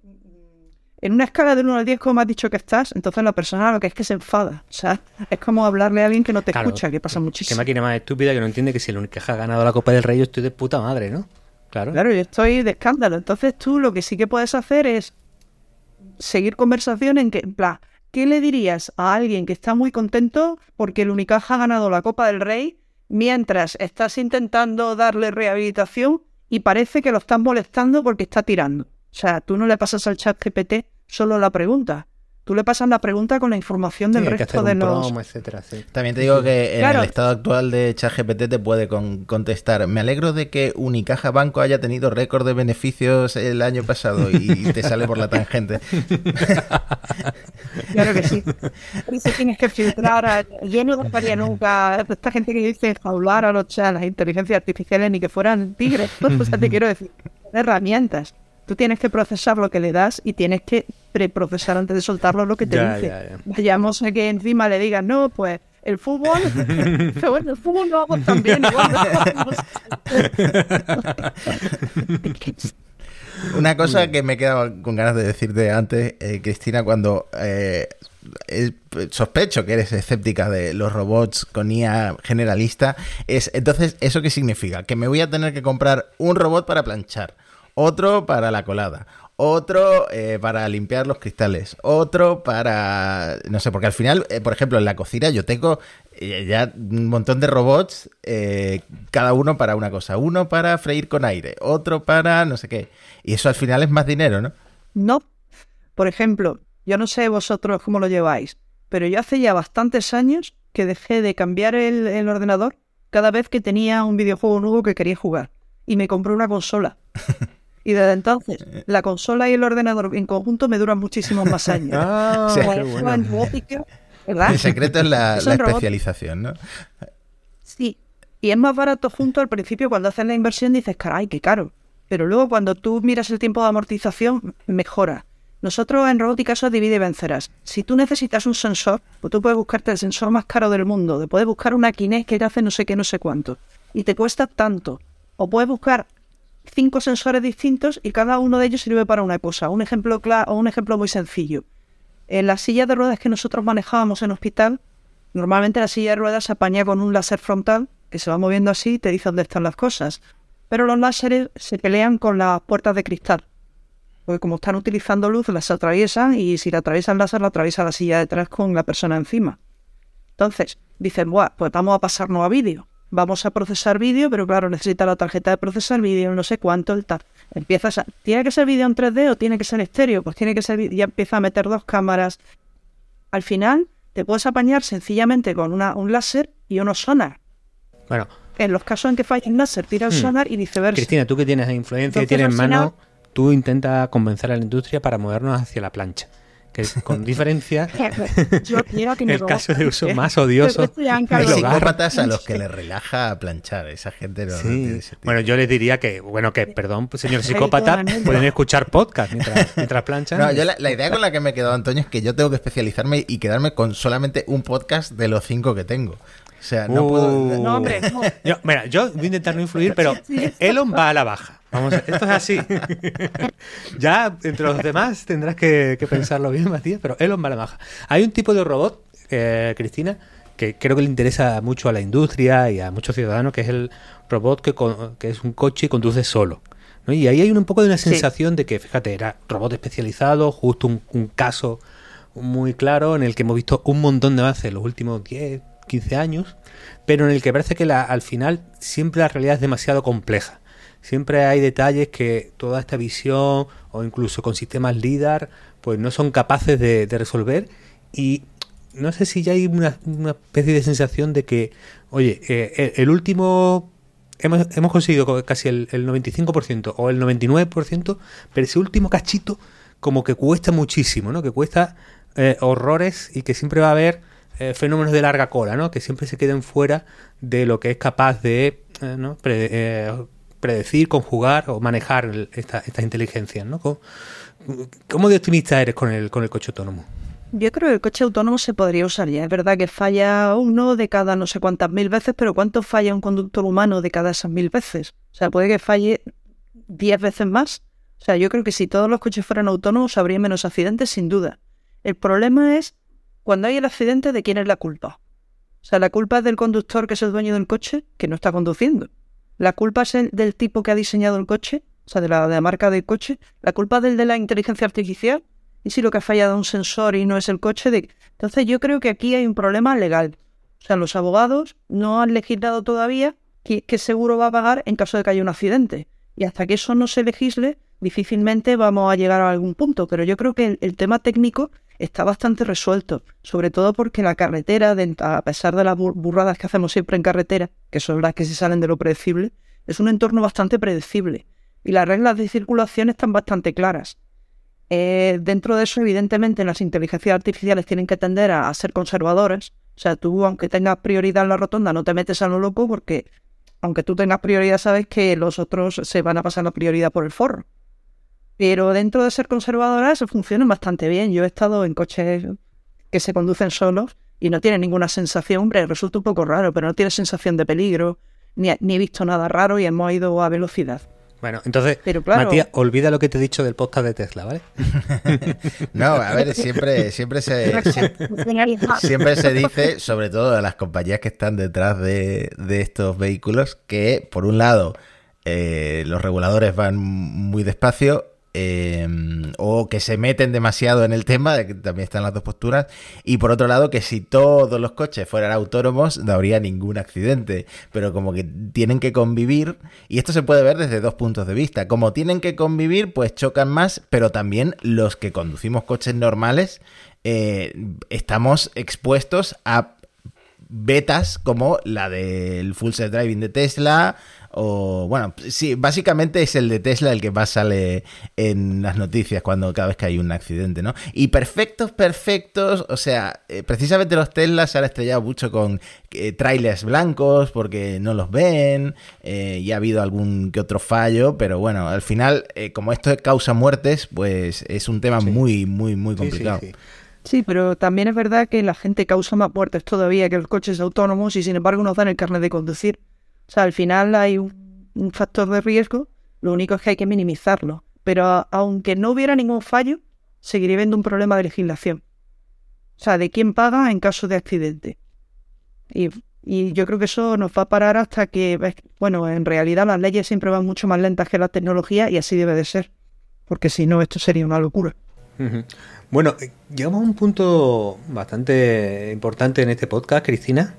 Speaker 3: en una escala del 1 al 10, ¿cómo has dicho que estás? Entonces la persona lo que es que se enfada. O sea, es como hablarle a alguien que no te escucha, que pasa muchísimo.
Speaker 2: Qué máquina más estúpida que no entiende que si el Unicaja ha ganado la Copa del Rey, yo estoy de puta madre, ¿no?
Speaker 3: Claro. Claro, yo estoy de escándalo. Entonces tú lo que sí que puedes hacer es seguir conversación en que, en plan, ¿qué le dirías a alguien que está muy contento porque el Unicaja ha ganado la Copa del Rey mientras estás intentando darle rehabilitación y parece que lo estás molestando porque está tirando? O sea, tú no le pasas al chat GPT solo la pregunta. Tú le pasas la pregunta con la información del resto de los.
Speaker 2: etcétera,
Speaker 1: También te digo que en el estado actual de ChatGPT te puede contestar. Me alegro de que Unicaja Banco haya tenido récord de beneficios el año pasado y te sale por la tangente.
Speaker 3: claro que sí. Eso tienes que filtrar. Yo no dejaría nunca esta gente que dice jaular a los las inteligencias artificiales ni que fueran tigres. o sea, te quiero decir, herramientas. Tú tienes que procesar lo que le das y tienes que preprocesar antes de soltarlo lo que te dice. Vayamos a que encima le digas, no, pues el fútbol, pero bueno, el fútbol lo hago también.
Speaker 1: Una cosa que me he quedado con ganas de decirte antes, eh, Cristina, cuando eh, sospecho que eres escéptica de los robots con IA generalista, es entonces, ¿eso qué significa? Que me voy a tener que comprar un robot para planchar otro para la colada, otro eh, para limpiar los cristales, otro para, no sé, porque al final, eh, por ejemplo, en la cocina yo tengo eh, ya un montón de robots, cada uno para una cosa, uno para freír con aire, otro para no sé qué, y eso al final es más dinero, ¿no?
Speaker 3: No, por ejemplo, yo no sé vosotros cómo lo lleváis, pero yo hace ya bastantes años que dejé de cambiar el, el ordenador cada vez que tenía un videojuego nuevo que quería jugar y me compré una consola. Y desde entonces, la consola y el ordenador en conjunto me duran muchísimos más años.
Speaker 1: Ah, El secreto es la, especialización, ¿no?
Speaker 3: Sí. Y es más barato junto al principio cuando haces la inversión dices, caray, qué caro. Pero luego cuando tú miras el tiempo de amortización, mejora. Nosotros en robótica eso divide y vencerás. Si tú necesitas un sensor, pues tú puedes buscarte el sensor más caro del mundo. Puedes buscar una Kinect que te hace no sé qué, no sé cuánto. Y te cuesta tanto. O puedes buscar cinco sensores distintos y cada uno de ellos sirve para una cosa. Un ejemplo, claro, un ejemplo muy sencillo. En las sillas de ruedas que nosotros manejábamos en hospital, normalmente la silla de ruedas se apaña con un láser frontal que se va moviendo así y te dice dónde están las cosas. Pero los láseres se pelean con las puertas de cristal. Porque como están utilizando luz, las atraviesan y si la atraviesa el láser, la atraviesa la silla detrás con la persona encima. Entonces, dicen, Buah, pues vamos a pasarnos a vídeo vamos a procesar vídeo, pero claro, necesita la tarjeta de procesar vídeo, no sé cuánto, el tal. Empiezas a, ¿tiene que ser vídeo en 3D o tiene que ser estéreo? Pues tiene que ser, ya empieza a meter dos cámaras. Al final, te puedes apañar sencillamente con una, un láser y unos sonar.
Speaker 2: Bueno.
Speaker 3: En los casos en que falla el láser, tira el hmm. sonar y viceversa.
Speaker 2: Cristina, tú que tienes influencia y tienes mano, tú intenta convencer a la industria para movernos hacia la plancha con diferencia el caso de uso más odioso
Speaker 1: Hay psicópatas a los que les relaja planchar, esa gente no,
Speaker 2: Bueno, yo les diría que, bueno, que, perdón, señor psicópata, pueden escuchar podcast mientras, mientras planchan.
Speaker 1: No, yo la, idea con la que me he quedado, Antonio, es que yo tengo que especializarme y quedarme con solamente un podcast de los cinco que tengo. O sea, no puedo.
Speaker 3: Uh. No, hombre, no.
Speaker 2: Yo, mira, yo voy a intentar no influir, pero Elon va a la baja. Vamos, esto es así. ya entre los demás tendrás que, que pensarlo bien, Matías, pero Elon va a la baja. Hay un tipo de robot, eh, Cristina, que creo que le interesa mucho a la industria y a muchos ciudadanos, que es el robot que, con- que es un coche y conduce solo. ¿no? Y ahí hay un poco de una
Speaker 3: Sí.
Speaker 2: sensación de que, fíjate, era robot especializado, justo un, un caso muy claro en el que hemos visto un montón de avances en los últimos 10, 15 años, pero en el que parece que la- al final siempre la realidad es demasiado compleja. Siempre hay detalles que toda esta visión o incluso con sistemas LIDAR pues no son capaces de, resolver y no sé si ya hay una, especie de sensación de que, oye, eh, el, último hemos, hemos conseguido co- casi el, el 95% o el 99%, pero ese último cachito como que cuesta muchísimo, ¿no? Que cuesta eh, horrores y que siempre va a haber eh, fenómenos de larga cola, ¿no? Que siempre se queden fuera de lo que es capaz de eh, eh, predecir, conjugar o manejar estas inteligencias, ¿no? ¿Cómo, cómo de optimista eres con el, con el coche autónomo?
Speaker 3: Yo creo que el coche autónomo se podría usar ya. Es verdad que falla uno de cada no sé cuántas mil veces, pero ¿cuánto falla un conductor humano de cada esas mil veces? O sea, puede que falle diez veces más. O sea, yo creo que si todos los coches fueran autónomos habría menos accidentes, sin duda. El problema es cuando hay el accidente, ¿de quién es la culpa? O sea, la culpa es del conductor que es el dueño del coche, que no está conduciendo. La culpa es el- del tipo que ha diseñado el coche, o sea, de la, de la marca del coche. La culpa es del de la inteligencia artificial. Y si lo que ha fallado es un sensor y no es el coche, entonces yo creo que aquí hay un problema legal. O sea, los abogados no han legislado todavía qué, seguro va a pagar en caso de que haya un accidente. Y hasta que eso no se legisle, difícilmente vamos a llegar a algún punto. Pero yo creo que el tema técnico está bastante resuelto, sobre todo porque la carretera, a pesar de las bur- burradas que hacemos siempre en carretera, que son las que se salen de lo predecible, es un entorno bastante predecible. Y las reglas de circulación están bastante claras. Eh, dentro de eso, evidentemente, las inteligencias artificiales tienen que tender a, a ser conservadoras. O sea, tú, aunque tengas prioridad en la rotonda, no te metes a lo loco porque, aunque tú tengas prioridad, sabes que los otros se van a pasar la prioridad por el forro. Pero dentro de ser conservadoras, funcionan bastante bien. Yo he estado en coches que se conducen solos y no tienen ninguna sensación. Hombre, resulta un poco raro, pero no tiene sensación de peligro, ni, ni he visto nada raro y hemos ido a velocidad.
Speaker 2: Bueno, entonces,
Speaker 3: Pero claro-
Speaker 2: Matías, olvida lo que te he dicho del podcast de Tesla, ¿vale?
Speaker 1: No, a ver, siempre, siempre se, sie- siempre se dice, sobre todo a las compañías que están detrás de, de estos vehículos, que por un lado eh, los reguladores van muy despacio eh, o que se meten demasiado en el tema, que también están las dos posturas, y por otro lado que si todos los coches fueran autónomos no habría ningún accidente, pero como que tienen que convivir, y esto se puede ver desde dos puntos de vista, como tienen que convivir pues chocan más, pero también los que conducimos coches normales eh, estamos expuestos a betas como la del Full Self Driving de Tesla o bueno, sí, básicamente es el de Tesla el que más sale en las noticias cuando cada vez que hay un accidente, ¿no? Y perfectos, perfectos, o sea, eh, precisamente los Tesla se han estrellado mucho con eh, trailers blancos porque no los ven eh, y ha habido algún que otro fallo, pero bueno, al final, eh, como esto causa muertes, pues es un tema
Speaker 2: Sí.
Speaker 1: muy, muy, muy
Speaker 2: Sí, sí,
Speaker 1: complicado.
Speaker 2: sí.
Speaker 3: Sí, pero también es verdad que la gente causa más muertes todavía que los coches autónomos y sin embargo nos dan el carnet de conducir. O sea, al final hay un, factor de riesgo, lo único es que hay que minimizarlo. Pero aunque no hubiera ningún fallo, seguiría habiendo un problema de legislación. O sea, de quién paga en caso de accidente. Y, y yo creo que eso nos va a parar hasta que, bueno, en realidad las leyes siempre van mucho más lentas que la tecnología y así debe de ser. Porque si no, esto sería una locura.
Speaker 2: Bueno, eh, llegamos a un punto bastante importante en este podcast, Cristina,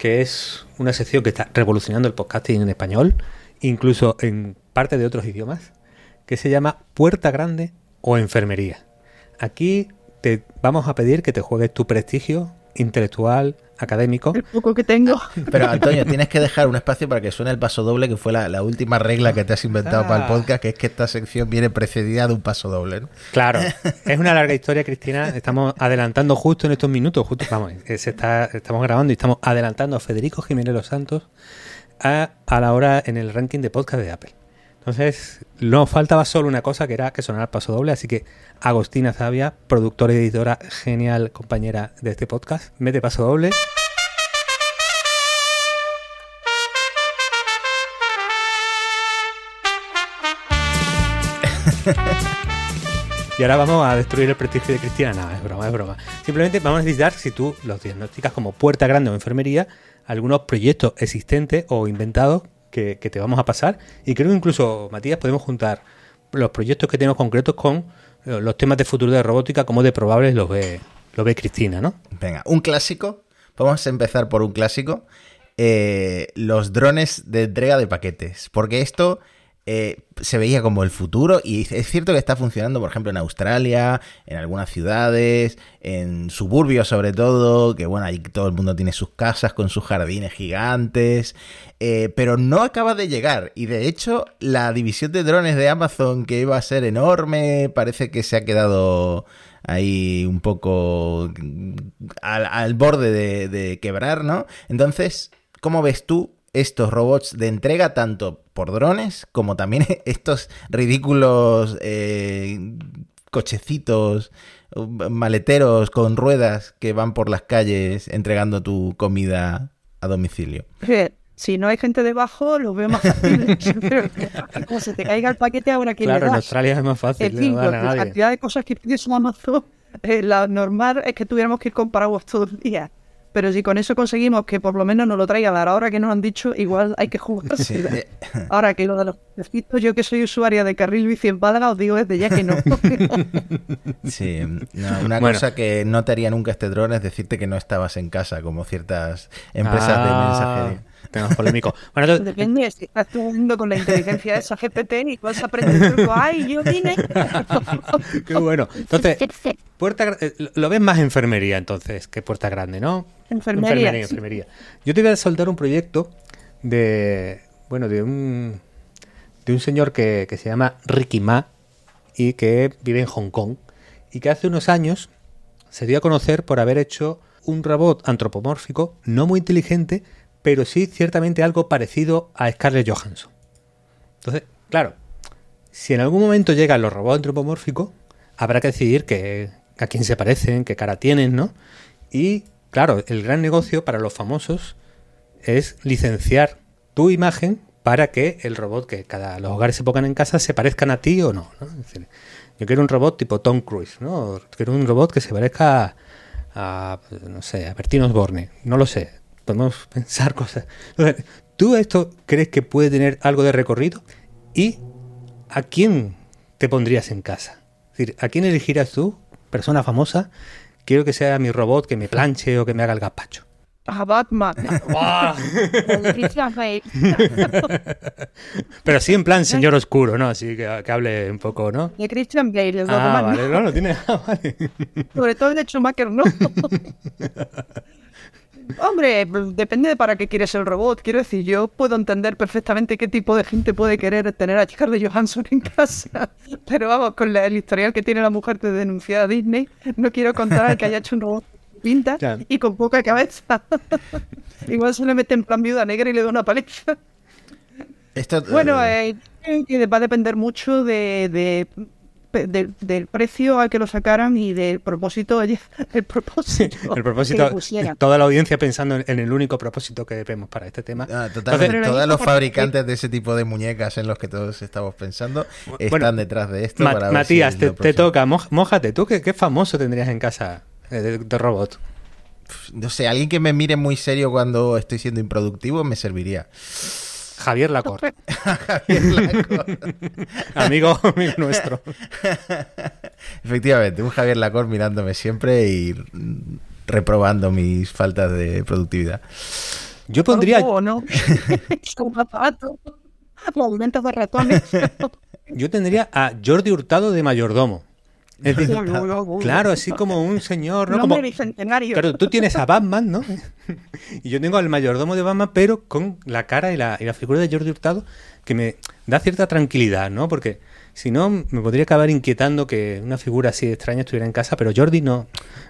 Speaker 2: que es una sección que está revolucionando el podcasting en español, incluso en parte de otros idiomas, que se llama Puerta Grande o Enfermería. Aquí te vamos a pedir que te juegues tu prestigio intelectual, académico.
Speaker 3: El poco que tengo.
Speaker 1: Pero Antonio, tienes que dejar un espacio para que suene el paso doble, que fue la, la última regla que te has inventado
Speaker 2: Ah.
Speaker 1: para el podcast, que es que esta sección viene precedida de un paso doble. ¿no?
Speaker 2: Claro, es una larga historia, Cristina. Estamos adelantando justo en estos minutos, justo, vamos, eh, se está, estamos grabando y estamos adelantando a Federico Jiménez Los Santos a, a la hora en el ranking de podcast de Apple. Entonces, no faltaba solo una cosa que era que sonara paso doble, así que Agostina Zavia, productora y editora genial, compañera de este podcast, mete paso doble. Y ahora vamos a destruir el prestigio de Cristina. No, es broma, es broma. Simplemente vamos a necesitar, si tú los diagnosticas como puerta grande o enfermería, algunos proyectos existentes o inventados que, te vamos a pasar. Y creo que incluso, Matías, podemos juntar los proyectos que tenemos concretos con eh, los temas de futuro de robótica, como de probables los ve, lo ve Cristina, ¿no?
Speaker 1: Venga, un clásico. Vamos a empezar por un clásico. Eh, los drones de entrega de paquetes. Porque esto eh, se veía como el futuro y es cierto que está funcionando, por ejemplo, en Australia, en algunas ciudades, en suburbios sobre todo, que bueno, ahí todo el mundo tiene sus casas con sus jardines gigantes, eh, pero no acaba de llegar y de hecho la división de drones de Amazon que iba a ser enorme parece que se ha quedado ahí un poco al, borde de, de quebrar, ¿no? Entonces, ¿cómo ves tú estos robots de entrega tanto por drones como también estos ridículos eh, cochecitos, maleteros con ruedas que van por las calles entregando tu comida a domicilio.
Speaker 3: Si no hay gente debajo, lo veo más fácil. Como se te caiga el paquete ahora que
Speaker 2: Claro, en Australia es más fácil.
Speaker 3: la cantidad de cosas que pides en Amazon, eh, la normal es que tuviéramos que ir con paraguas todo el día. Pero si con eso conseguimos que por lo menos nos lo traiga a la hora que nos han dicho, igual hay que jugar. Ahora que lo de los pecitos, yo que soy usuaria de carril bici en Málaga, os digo desde ya que no.
Speaker 1: sí, una cosa que no te haría nunca este dron es decirte que no estabas en casa, como ciertas empresas de ah. mensajería.
Speaker 2: Tenemos polémico.
Speaker 3: Bueno, Depende, si estás jugando con la inteligencia de esa GPT y vas a aprender truco. ¡Ay, yo vine!
Speaker 2: Qué bueno. Entonces, puerta, eh, lo ves más enfermería entonces que puerta grande, ¿no?
Speaker 3: Enfermería.
Speaker 2: Enfermería, Yo te voy a soltar un proyecto de, bueno, de un, de un señor que, que se llama Ricky Ma y que vive en Hong Kong y que hace unos años se dio a conocer por haber hecho un robot antropomórfico no muy inteligente pero sí ciertamente algo parecido a Scarlett Johansson. Entonces, claro, si en algún momento llegan los robots antropomórficos, habrá que decidir que, a quién se parecen, qué cara tienen, ¿no? Y claro, el gran negocio para los famosos es licenciar tu imagen para que el robot que cada los hogares se pongan en casa se parezcan a ti o no. yo quiero un robot tipo Tom Cruise, ¿no? Quiero un robot que se parezca a, a no sé, a Bertino Osborne, no lo sé podemos pensar cosas. ¿Tú esto crees que puede tener algo de recorrido? ¿Y a quién te pondrías en casa? Es decir, ¿a quién elegirás tú, persona famosa? Quiero que sea mi robot que me planche o que me haga el gazpacho.
Speaker 3: A Batman.
Speaker 2: Pero sí en plan señor oscuro, ¿no? Así que, hable un poco, ¿no?
Speaker 3: De Christian Bale.
Speaker 2: Ah, vale, no, no tiene... Ah, vale.
Speaker 3: Sobre todo de Schumacher, ¿no? Hombre, depende de para qué quieres el robot. Quiero decir, yo puedo entender perfectamente qué tipo de gente puede querer tener a de Johansson en casa. Pero vamos, con el historial que tiene la mujer de denunciar a Disney, no quiero contar que haya hecho un robot pinta y con poca cabeza. Igual se le mete en plan viuda negra y le da una paliza. bueno, eh, eh va a depender mucho de del, precio al que lo sacaran y del propósito, el propósito,
Speaker 2: el propósito toda la audiencia pensando en, el único propósito que vemos para este tema.
Speaker 1: Ah, todos los fabricantes de ese tipo de muñecas en los que todos estamos pensando están detrás de esto.
Speaker 2: Matías, te, toca, mojate, ¿tú qué, famoso tendrías en casa de, de robot?
Speaker 1: No sé, alguien que me mire muy serio cuando estoy siendo improductivo me serviría.
Speaker 2: Javier Lacorte. Javier Lacorte. amigo, amigo nuestro.
Speaker 1: Efectivamente, un Javier Lacorte mirándome siempre y reprobando mis faltas de productividad.
Speaker 2: Yo pondría.
Speaker 3: no. De ratones.
Speaker 2: Yo tendría a Jordi Hurtado de mayordomo. Claro, así como un señor, ¿no? Como, claro, tú tienes a Batman, ¿no? y yo tengo al mayordomo de Batman, pero con la cara y la, y la figura de Jordi Hurtado que me da cierta tranquilidad, ¿no? Porque si no, me podría acabar inquietando que una figura así extraña estuviera en casa, pero Jordi no,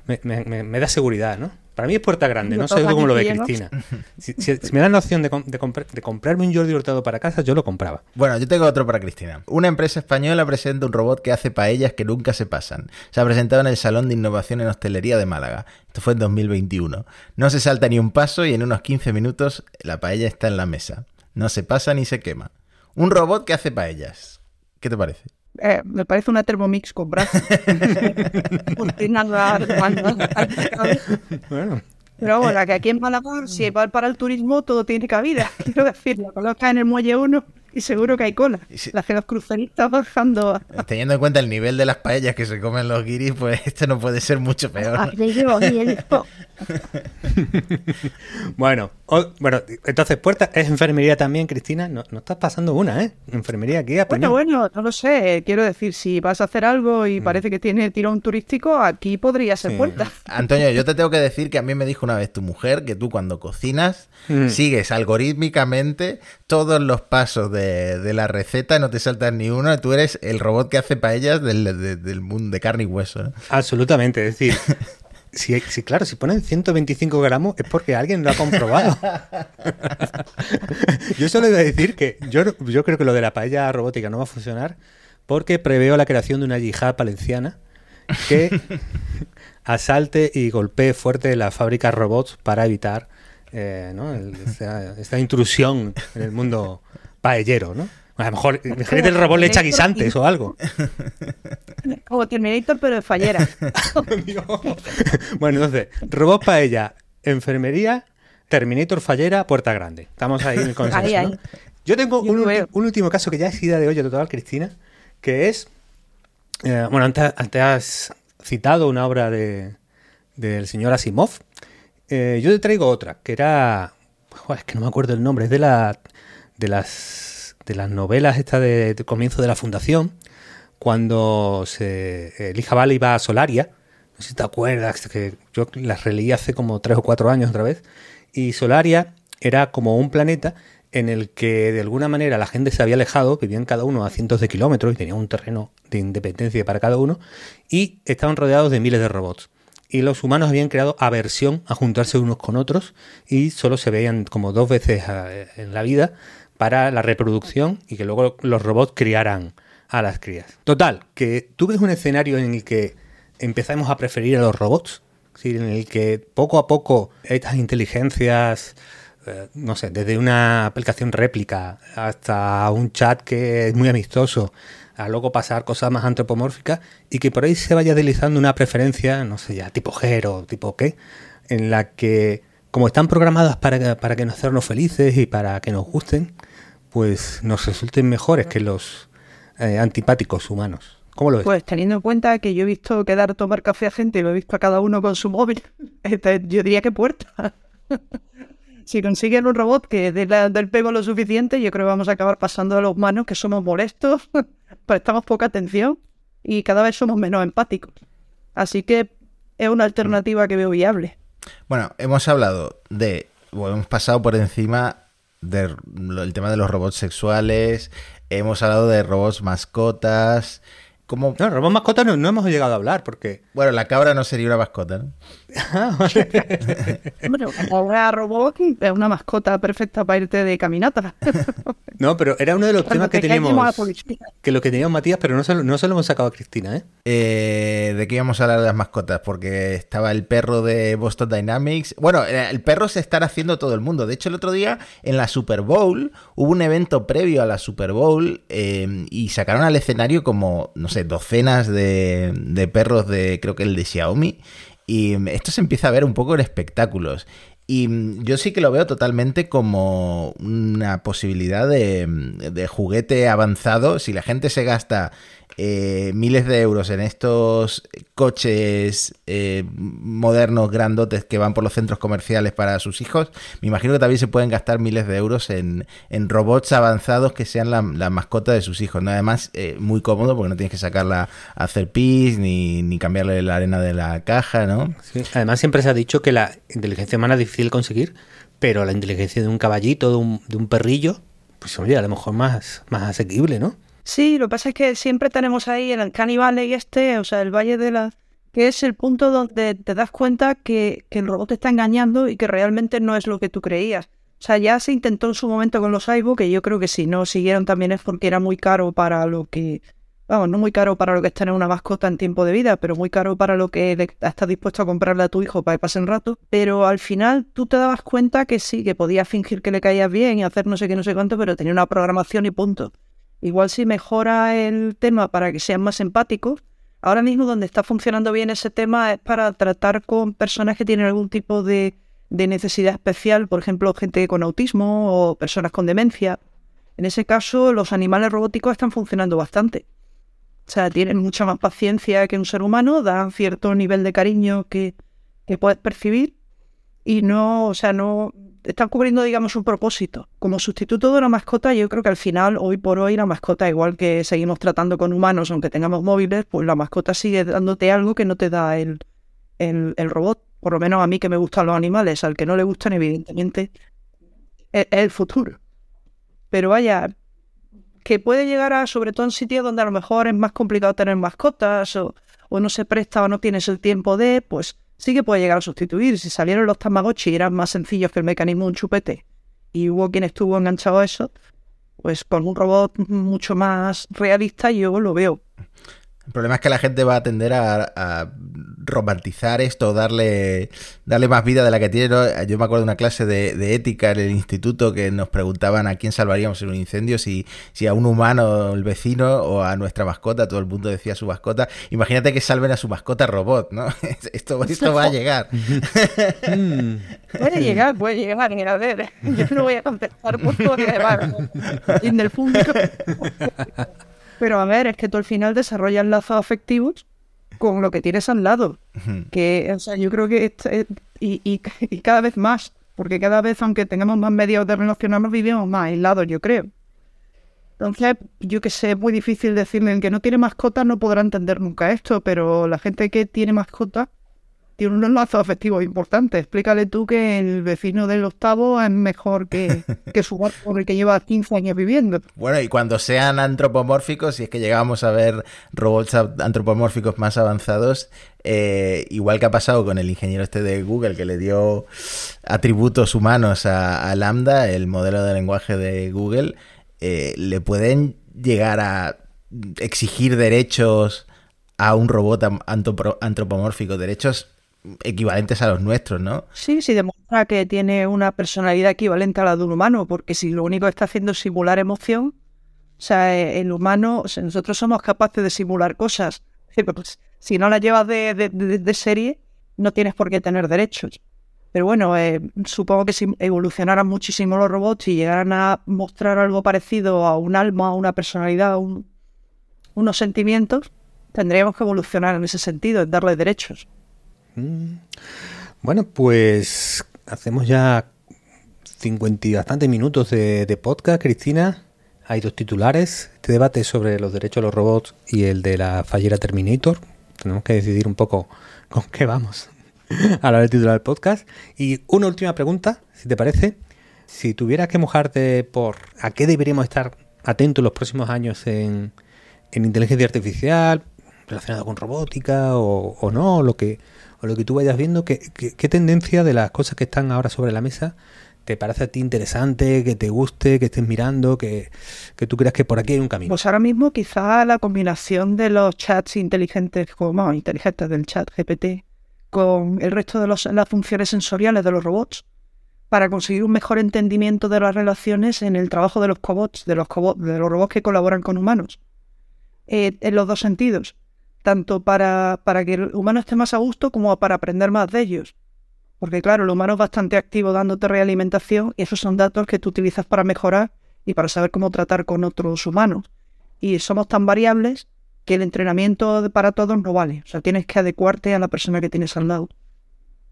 Speaker 2: me, me, me da seguridad, ¿no? Para mí es puerta grande, no sé cómo lo ve Cristina. Si, me dan la opción de, de, comprarme un Jordi Hurtado para casa, yo lo compraba.
Speaker 1: Bueno, yo tengo otro para Cristina. Una empresa española presenta un robot que hace paellas que nunca se pasan. Se ha presentado en el Salón de Innovación en Hostelería de Málaga. Esto fue en 2021. No se salta ni un paso y en unos 15 minutos la paella está en la mesa. No se pasa ni se quema. Un robot que hace paellas. ¿Qué te parece?
Speaker 3: Eh, me parece una Thermomix con brazos. bueno. Pero bueno, que aquí en Málaga, si va para el turismo, todo tiene cabida. Quiero decir, lo coloca en el muelle 1 y seguro que hay cola. Las que los cruceristas bajando.
Speaker 1: Teniendo en cuenta el nivel de las paellas que se comen los guiris, pues esto no puede ser mucho peor.
Speaker 2: bueno, bueno, entonces puerta es enfermería también, Cristina. No, no estás pasando una, ¿eh? Enfermería aquí.
Speaker 3: Bueno, bueno, no lo sé. Quiero decir, si vas a hacer algo y mm. parece que tiene tirón turístico, aquí podría ser puerta.
Speaker 1: Antonio, yo te tengo que decir que a mí me dijo una vez tu mujer que tú cuando cocinas mm. sigues algorítmicamente todos los pasos de, la receta, no te saltas ni uno. Tú eres el robot que hace paellas del, del mundo de carne y hueso.
Speaker 2: Absolutamente, es decir. Sí, claro, si ponen 125 gramos es porque alguien lo ha comprobado. yo solo iba a decir que yo, yo creo que lo de la paella robótica no va a funcionar porque preveo la creación de una yihad valenciana que asalte y golpee fuerte las fábricas robots para evitar eh, esta, intrusión en el mundo paellero, ¿no? A lo mejor, imagínate el robot le echa guisantes o algo.
Speaker 3: Como Terminator, pero de fallera.
Speaker 2: bueno, entonces, robot paella, enfermería, Terminator fallera, puerta grande. Estamos ahí en el consenso. Yo tengo un, último caso que ya es idea de olla total, Cristina, que es. Eh, bueno, antes, has citado una obra de, del señor Asimov. Eh, yo te traigo otra, que era. es que no me acuerdo el nombre, es de, la, de las de las novelas esta de, comienzo de la fundación, cuando se, Elija Vale iba a Solaria, no sé si te acuerdas, que yo las releí hace como tres o cuatro años otra vez, y Solaria era como un planeta en el que de alguna manera la gente se había alejado, vivían cada uno a cientos de kilómetros y tenían un terreno de independencia para cada uno, y estaban rodeados de miles de robots. Y los humanos habían creado aversión a juntarse unos con otros y solo se veían como dos veces eh, en la vida para la reproducción y que luego los robots criaran a las crías. Total, que tú ves un escenario en el que empezamos a preferir a los robots, en el que poco a poco estas inteligencias, eh, no sé, desde una aplicación réplica hasta un chat que es muy amistoso, a luego pasar cosas más antropomórficas y que por ahí se vaya deslizando una preferencia, no sé ya, tipo Gero, tipo qué, en la que como están programadas para, para que nos hacernos felices y para que nos gusten, pues nos resulten mejores que los eh, antipáticos humanos. ¿Cómo lo ves?
Speaker 3: Pues teniendo en cuenta que yo he visto quedar tomar café a gente y lo he visto a cada uno con su móvil, este, yo diría que puerta. si consiguen un robot que dé del pego lo suficiente, yo creo que vamos a acabar pasando a los humanos que somos molestos, prestamos poca atención y cada vez somos menos empáticos. Así que es una alternativa que veo viable.
Speaker 1: Bueno, hemos hablado de, o hemos pasado por encima del tema de los robots sexuales, hemos hablado de robots mascotas.
Speaker 2: ¿Cómo? No, robots mascotas no, hemos llegado a hablar porque...
Speaker 1: Bueno, la cabra no sería una mascota, ¿no?
Speaker 3: Ah, bueno, ahora robot es una mascota perfecta para irte de caminata.
Speaker 2: no, pero era uno de los temas que teníamos... Que lo que teníamos Matías, pero no se, no se lo hemos sacado a Cristina, ¿eh?
Speaker 1: ¿eh? ¿De qué íbamos a hablar de las mascotas? Porque estaba el perro de Boston Dynamics. Bueno, el perro se está haciendo todo el mundo. De hecho, el otro día en la Super Bowl hubo un evento previo a la Super Bowl eh, y sacaron al escenario como, no sé, docenas de, de perros de, creo que el de Xiaomi. Y esto se empieza a ver un poco en espectáculos. Y yo sí que lo veo totalmente como una posibilidad de, de, juguete avanzado. Si la gente se gasta eh, miles de euros en estos coches eh, modernos, grandotes que van por los centros comerciales para sus hijos, me imagino que también se pueden gastar miles de euros en, robots avanzados que sean la, mascota de sus hijos. ¿no? Además, eh, muy cómodo porque no tienes que sacarla a hacer pis ni, ni cambiarle la arena de la caja, ¿no?
Speaker 2: Además, siempre se ha dicho que la inteligencia humana es difícil conseguir, pero la inteligencia de un caballito, de un, de un perrillo, pues oye, a lo mejor más, más asequible, ¿no?
Speaker 3: Sí, lo que pasa es que siempre tenemos ahí el Canny y este, o sea, el Valle de la... que es el punto donde te das cuenta que, que el robot te está engañando y que realmente no es lo que tú creías. O sea, ya se intentó en su momento con los iBook, que yo creo que si no siguieron también es porque era muy caro para lo que... Vamos, no muy caro para lo que es tener una mascota en tiempo de vida, pero muy caro para lo que estás dispuesto a comprarle a tu hijo para que pase un rato. Pero al final tú te dabas cuenta que sí, que podías fingir que le caías bien y hacer no sé qué, no sé cuánto, pero tenía una programación y punto. Igual si mejora el tema para que sean más empáticos, ahora mismo donde está funcionando bien ese tema es para tratar con personas que tienen algún tipo de, necesidad especial, por ejemplo, gente con autismo o personas con demencia. En ese caso, los animales robóticos están funcionando bastante. O sea, tienen mucha más paciencia que un ser humano, dan cierto nivel de cariño que, que puedes percibir y no, o sea, no están cubriendo, digamos, un propósito. Como sustituto de una mascota, yo creo que al final, hoy por hoy, la mascota, igual que seguimos tratando con humanos, aunque tengamos móviles, pues la mascota sigue dándote algo que no te da el, el, el robot. Por lo menos a mí que me gustan los animales, al que no le gustan, evidentemente, es, es el futuro. Pero vaya, que puede llegar a, sobre todo en sitios donde a lo mejor es más complicado tener mascotas o, o no se presta o no tienes el tiempo de, pues sí que puede llegar a sustituir. Si salieron los Tamagotchi y eran más sencillos que el mecanismo de un chupete y hubo quien estuvo enganchado a eso, pues con un robot mucho más realista yo lo veo.
Speaker 1: El problema es que la gente va a tender a, a romantizar esto, darle, darle más vida de la que tiene. ¿no? Yo me acuerdo de una clase de, de, ética en el instituto que nos preguntaban a quién salvaríamos en un incendio, si, si a un humano, el vecino, o a nuestra mascota, todo el mundo decía su mascota. Imagínate que salven a su mascota robot, ¿no? Esto, esto va a llegar.
Speaker 3: puede llegar, puede llegar, a ver. Yo no voy a contestar por todo en el público. Pero a ver, es que tú al final desarrollas lazos afectivos con lo que tienes al lado. Que, o sea, yo creo que. Este, y, y, y, cada vez más. Porque cada vez, aunque tengamos más medios de relacionarnos, vivimos más aislados, yo creo. Entonces, yo que sé, es muy difícil decirle el que no tiene mascotas no podrá entender nunca esto, pero la gente que tiene mascotas tiene unos lazos afectivos importantes. Explícale tú que el vecino del octavo es mejor que, que su gato con el que lleva 15 años viviendo.
Speaker 1: Bueno, y cuando sean antropomórficos, si es que llegamos a ver robots antropomórficos más avanzados, eh, igual que ha pasado con el ingeniero este de Google que le dio atributos humanos a, a Lambda, el modelo de lenguaje de Google, eh, le pueden llegar a exigir derechos a un robot antropomórfico, derechos equivalentes a los nuestros, ¿no?
Speaker 3: Sí, sí, demuestra que tiene una personalidad equivalente a la de un humano, porque si lo único que está haciendo es simular emoción, o sea, el humano, o sea, nosotros somos capaces de simular cosas. Pues, si no las llevas de, serie, no tienes por qué tener derechos. Pero bueno, eh, supongo que si evolucionaran muchísimo los robots y llegaran a mostrar algo parecido a un alma, a una personalidad, un, unos sentimientos, tendríamos que evolucionar en ese sentido, en darle derechos.
Speaker 2: Bueno, pues hacemos ya 50 y bastantes minutos de, de, podcast, Cristina. Hay dos titulares. Este debate sobre los derechos de los robots y el de la fallera Terminator. Tenemos que decidir un poco con qué vamos a la hora de titular el podcast. Y una última pregunta, si te parece. Si tuvieras que mojarte por a qué deberíamos estar atentos los próximos años en, en inteligencia artificial, relacionado con robótica o, o no, lo que, o lo que tú vayas viendo, ¿qué, ¿qué, qué, tendencia de las cosas que están ahora sobre la mesa te parece a ti interesante, que te guste, que estés mirando, que, que tú creas que por aquí hay un camino?
Speaker 3: Pues ahora mismo quizá la combinación de los chats inteligentes, como inteligentes del chat GPT, con el resto de las funciones sensoriales de los robots, para conseguir un mejor entendimiento de las relaciones en el trabajo de los cobots, de los, cobots, de los robots que colaboran con humanos. Eh, en los dos sentidos tanto para, para que el humano esté más a gusto como para aprender más de ellos. Porque claro, el humano es bastante activo dándote realimentación y esos son datos que tú utilizas para mejorar y para saber cómo tratar con otros humanos. Y somos tan variables que el entrenamiento para todos no vale. O sea, tienes que adecuarte a la persona que tienes al lado.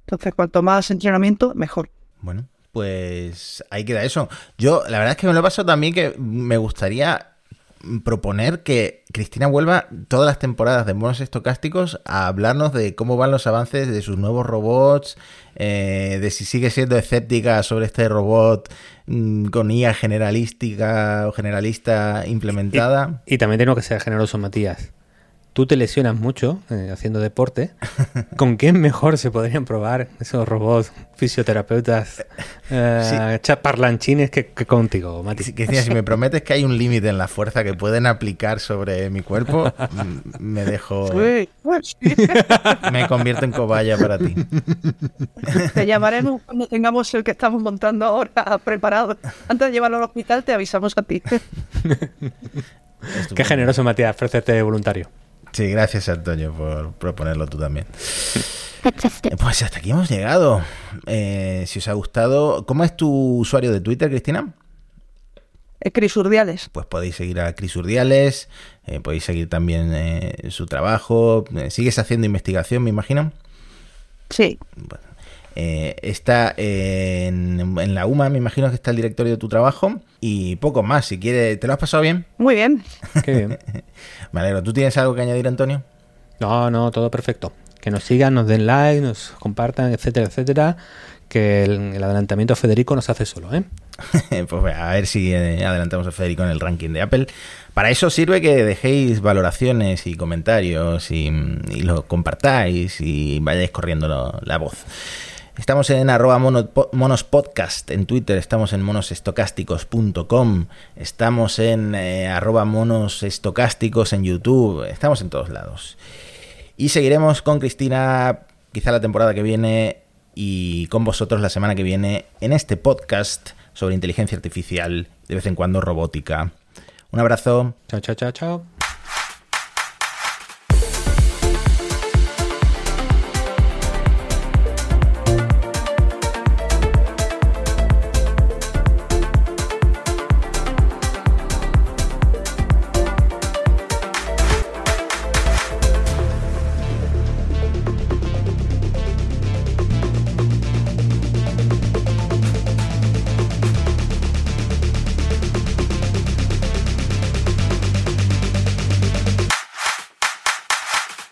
Speaker 3: Entonces, cuanto más entrenamiento, mejor.
Speaker 1: Bueno, pues ahí queda eso. Yo, la verdad es que me lo paso también que me gustaría proponer que Cristina vuelva todas las temporadas de monos estocásticos a hablarnos de cómo van los avances de sus nuevos robots, eh, de si sigue siendo escéptica sobre este robot mmm, con IA generalística o generalista implementada.
Speaker 2: Y, y también tengo que ser generoso, Matías. Tú te lesionas mucho eh, haciendo deporte, ¿con quién mejor se podrían probar esos robots fisioterapeutas eh, parlanchines que, contigo, Mati?
Speaker 1: Si, si me prometes que hay un límite en la fuerza que pueden aplicar sobre mi cuerpo, me dejo... me convierto en cobaya para ti.
Speaker 3: Te llamaremos cuando tengamos el que estamos montando ahora preparado. Antes de llevarlo al hospital te avisamos a ti.
Speaker 2: Qué generoso, Matías, ofrecerte voluntario.
Speaker 1: Sí, gracias Antonio por proponerlo tú también. Pues hasta aquí hemos llegado. Eh, si os ha gustado, ¿cómo es tu usuario de Twitter, Cristina?
Speaker 3: Cris Urdiales.
Speaker 1: Pues podéis seguir a Cris Urdiales, eh, podéis seguir también eh, su trabajo. ¿Sigues haciendo investigación, me imagino?
Speaker 3: Sí.
Speaker 1: Bueno, está en, en, la UMA, me imagino que está el directorio de tu trabajo. Y poco más, si quieres. ¿Te lo has pasado bien?
Speaker 3: Muy bien.
Speaker 2: Qué bien.
Speaker 1: Me alegro. ¿Tú tienes algo que añadir, Antonio?
Speaker 2: No, no, todo perfecto. Que nos sigan, nos den like, nos compartan, etcétera, etcétera. Que el, adelantamiento a Federico nos hace solo, ¿eh?
Speaker 1: pues a ver si eh, adelantamos a Federico en el ranking de Apple. Para eso sirve que dejéis valoraciones y comentarios y, lo compartáis y vayáis corriendo la voz. Estamos en arroba en Twitter, estamos en monosestocásticos.com, estamos en eh, arroba monosestocásticos en YouTube, estamos en todos lados. Y seguiremos con Cristina quizá la temporada que viene y con vosotros la semana que viene en este podcast sobre inteligencia artificial, de vez en cuando robótica. Un abrazo.
Speaker 2: Chao, chao, chao, chao.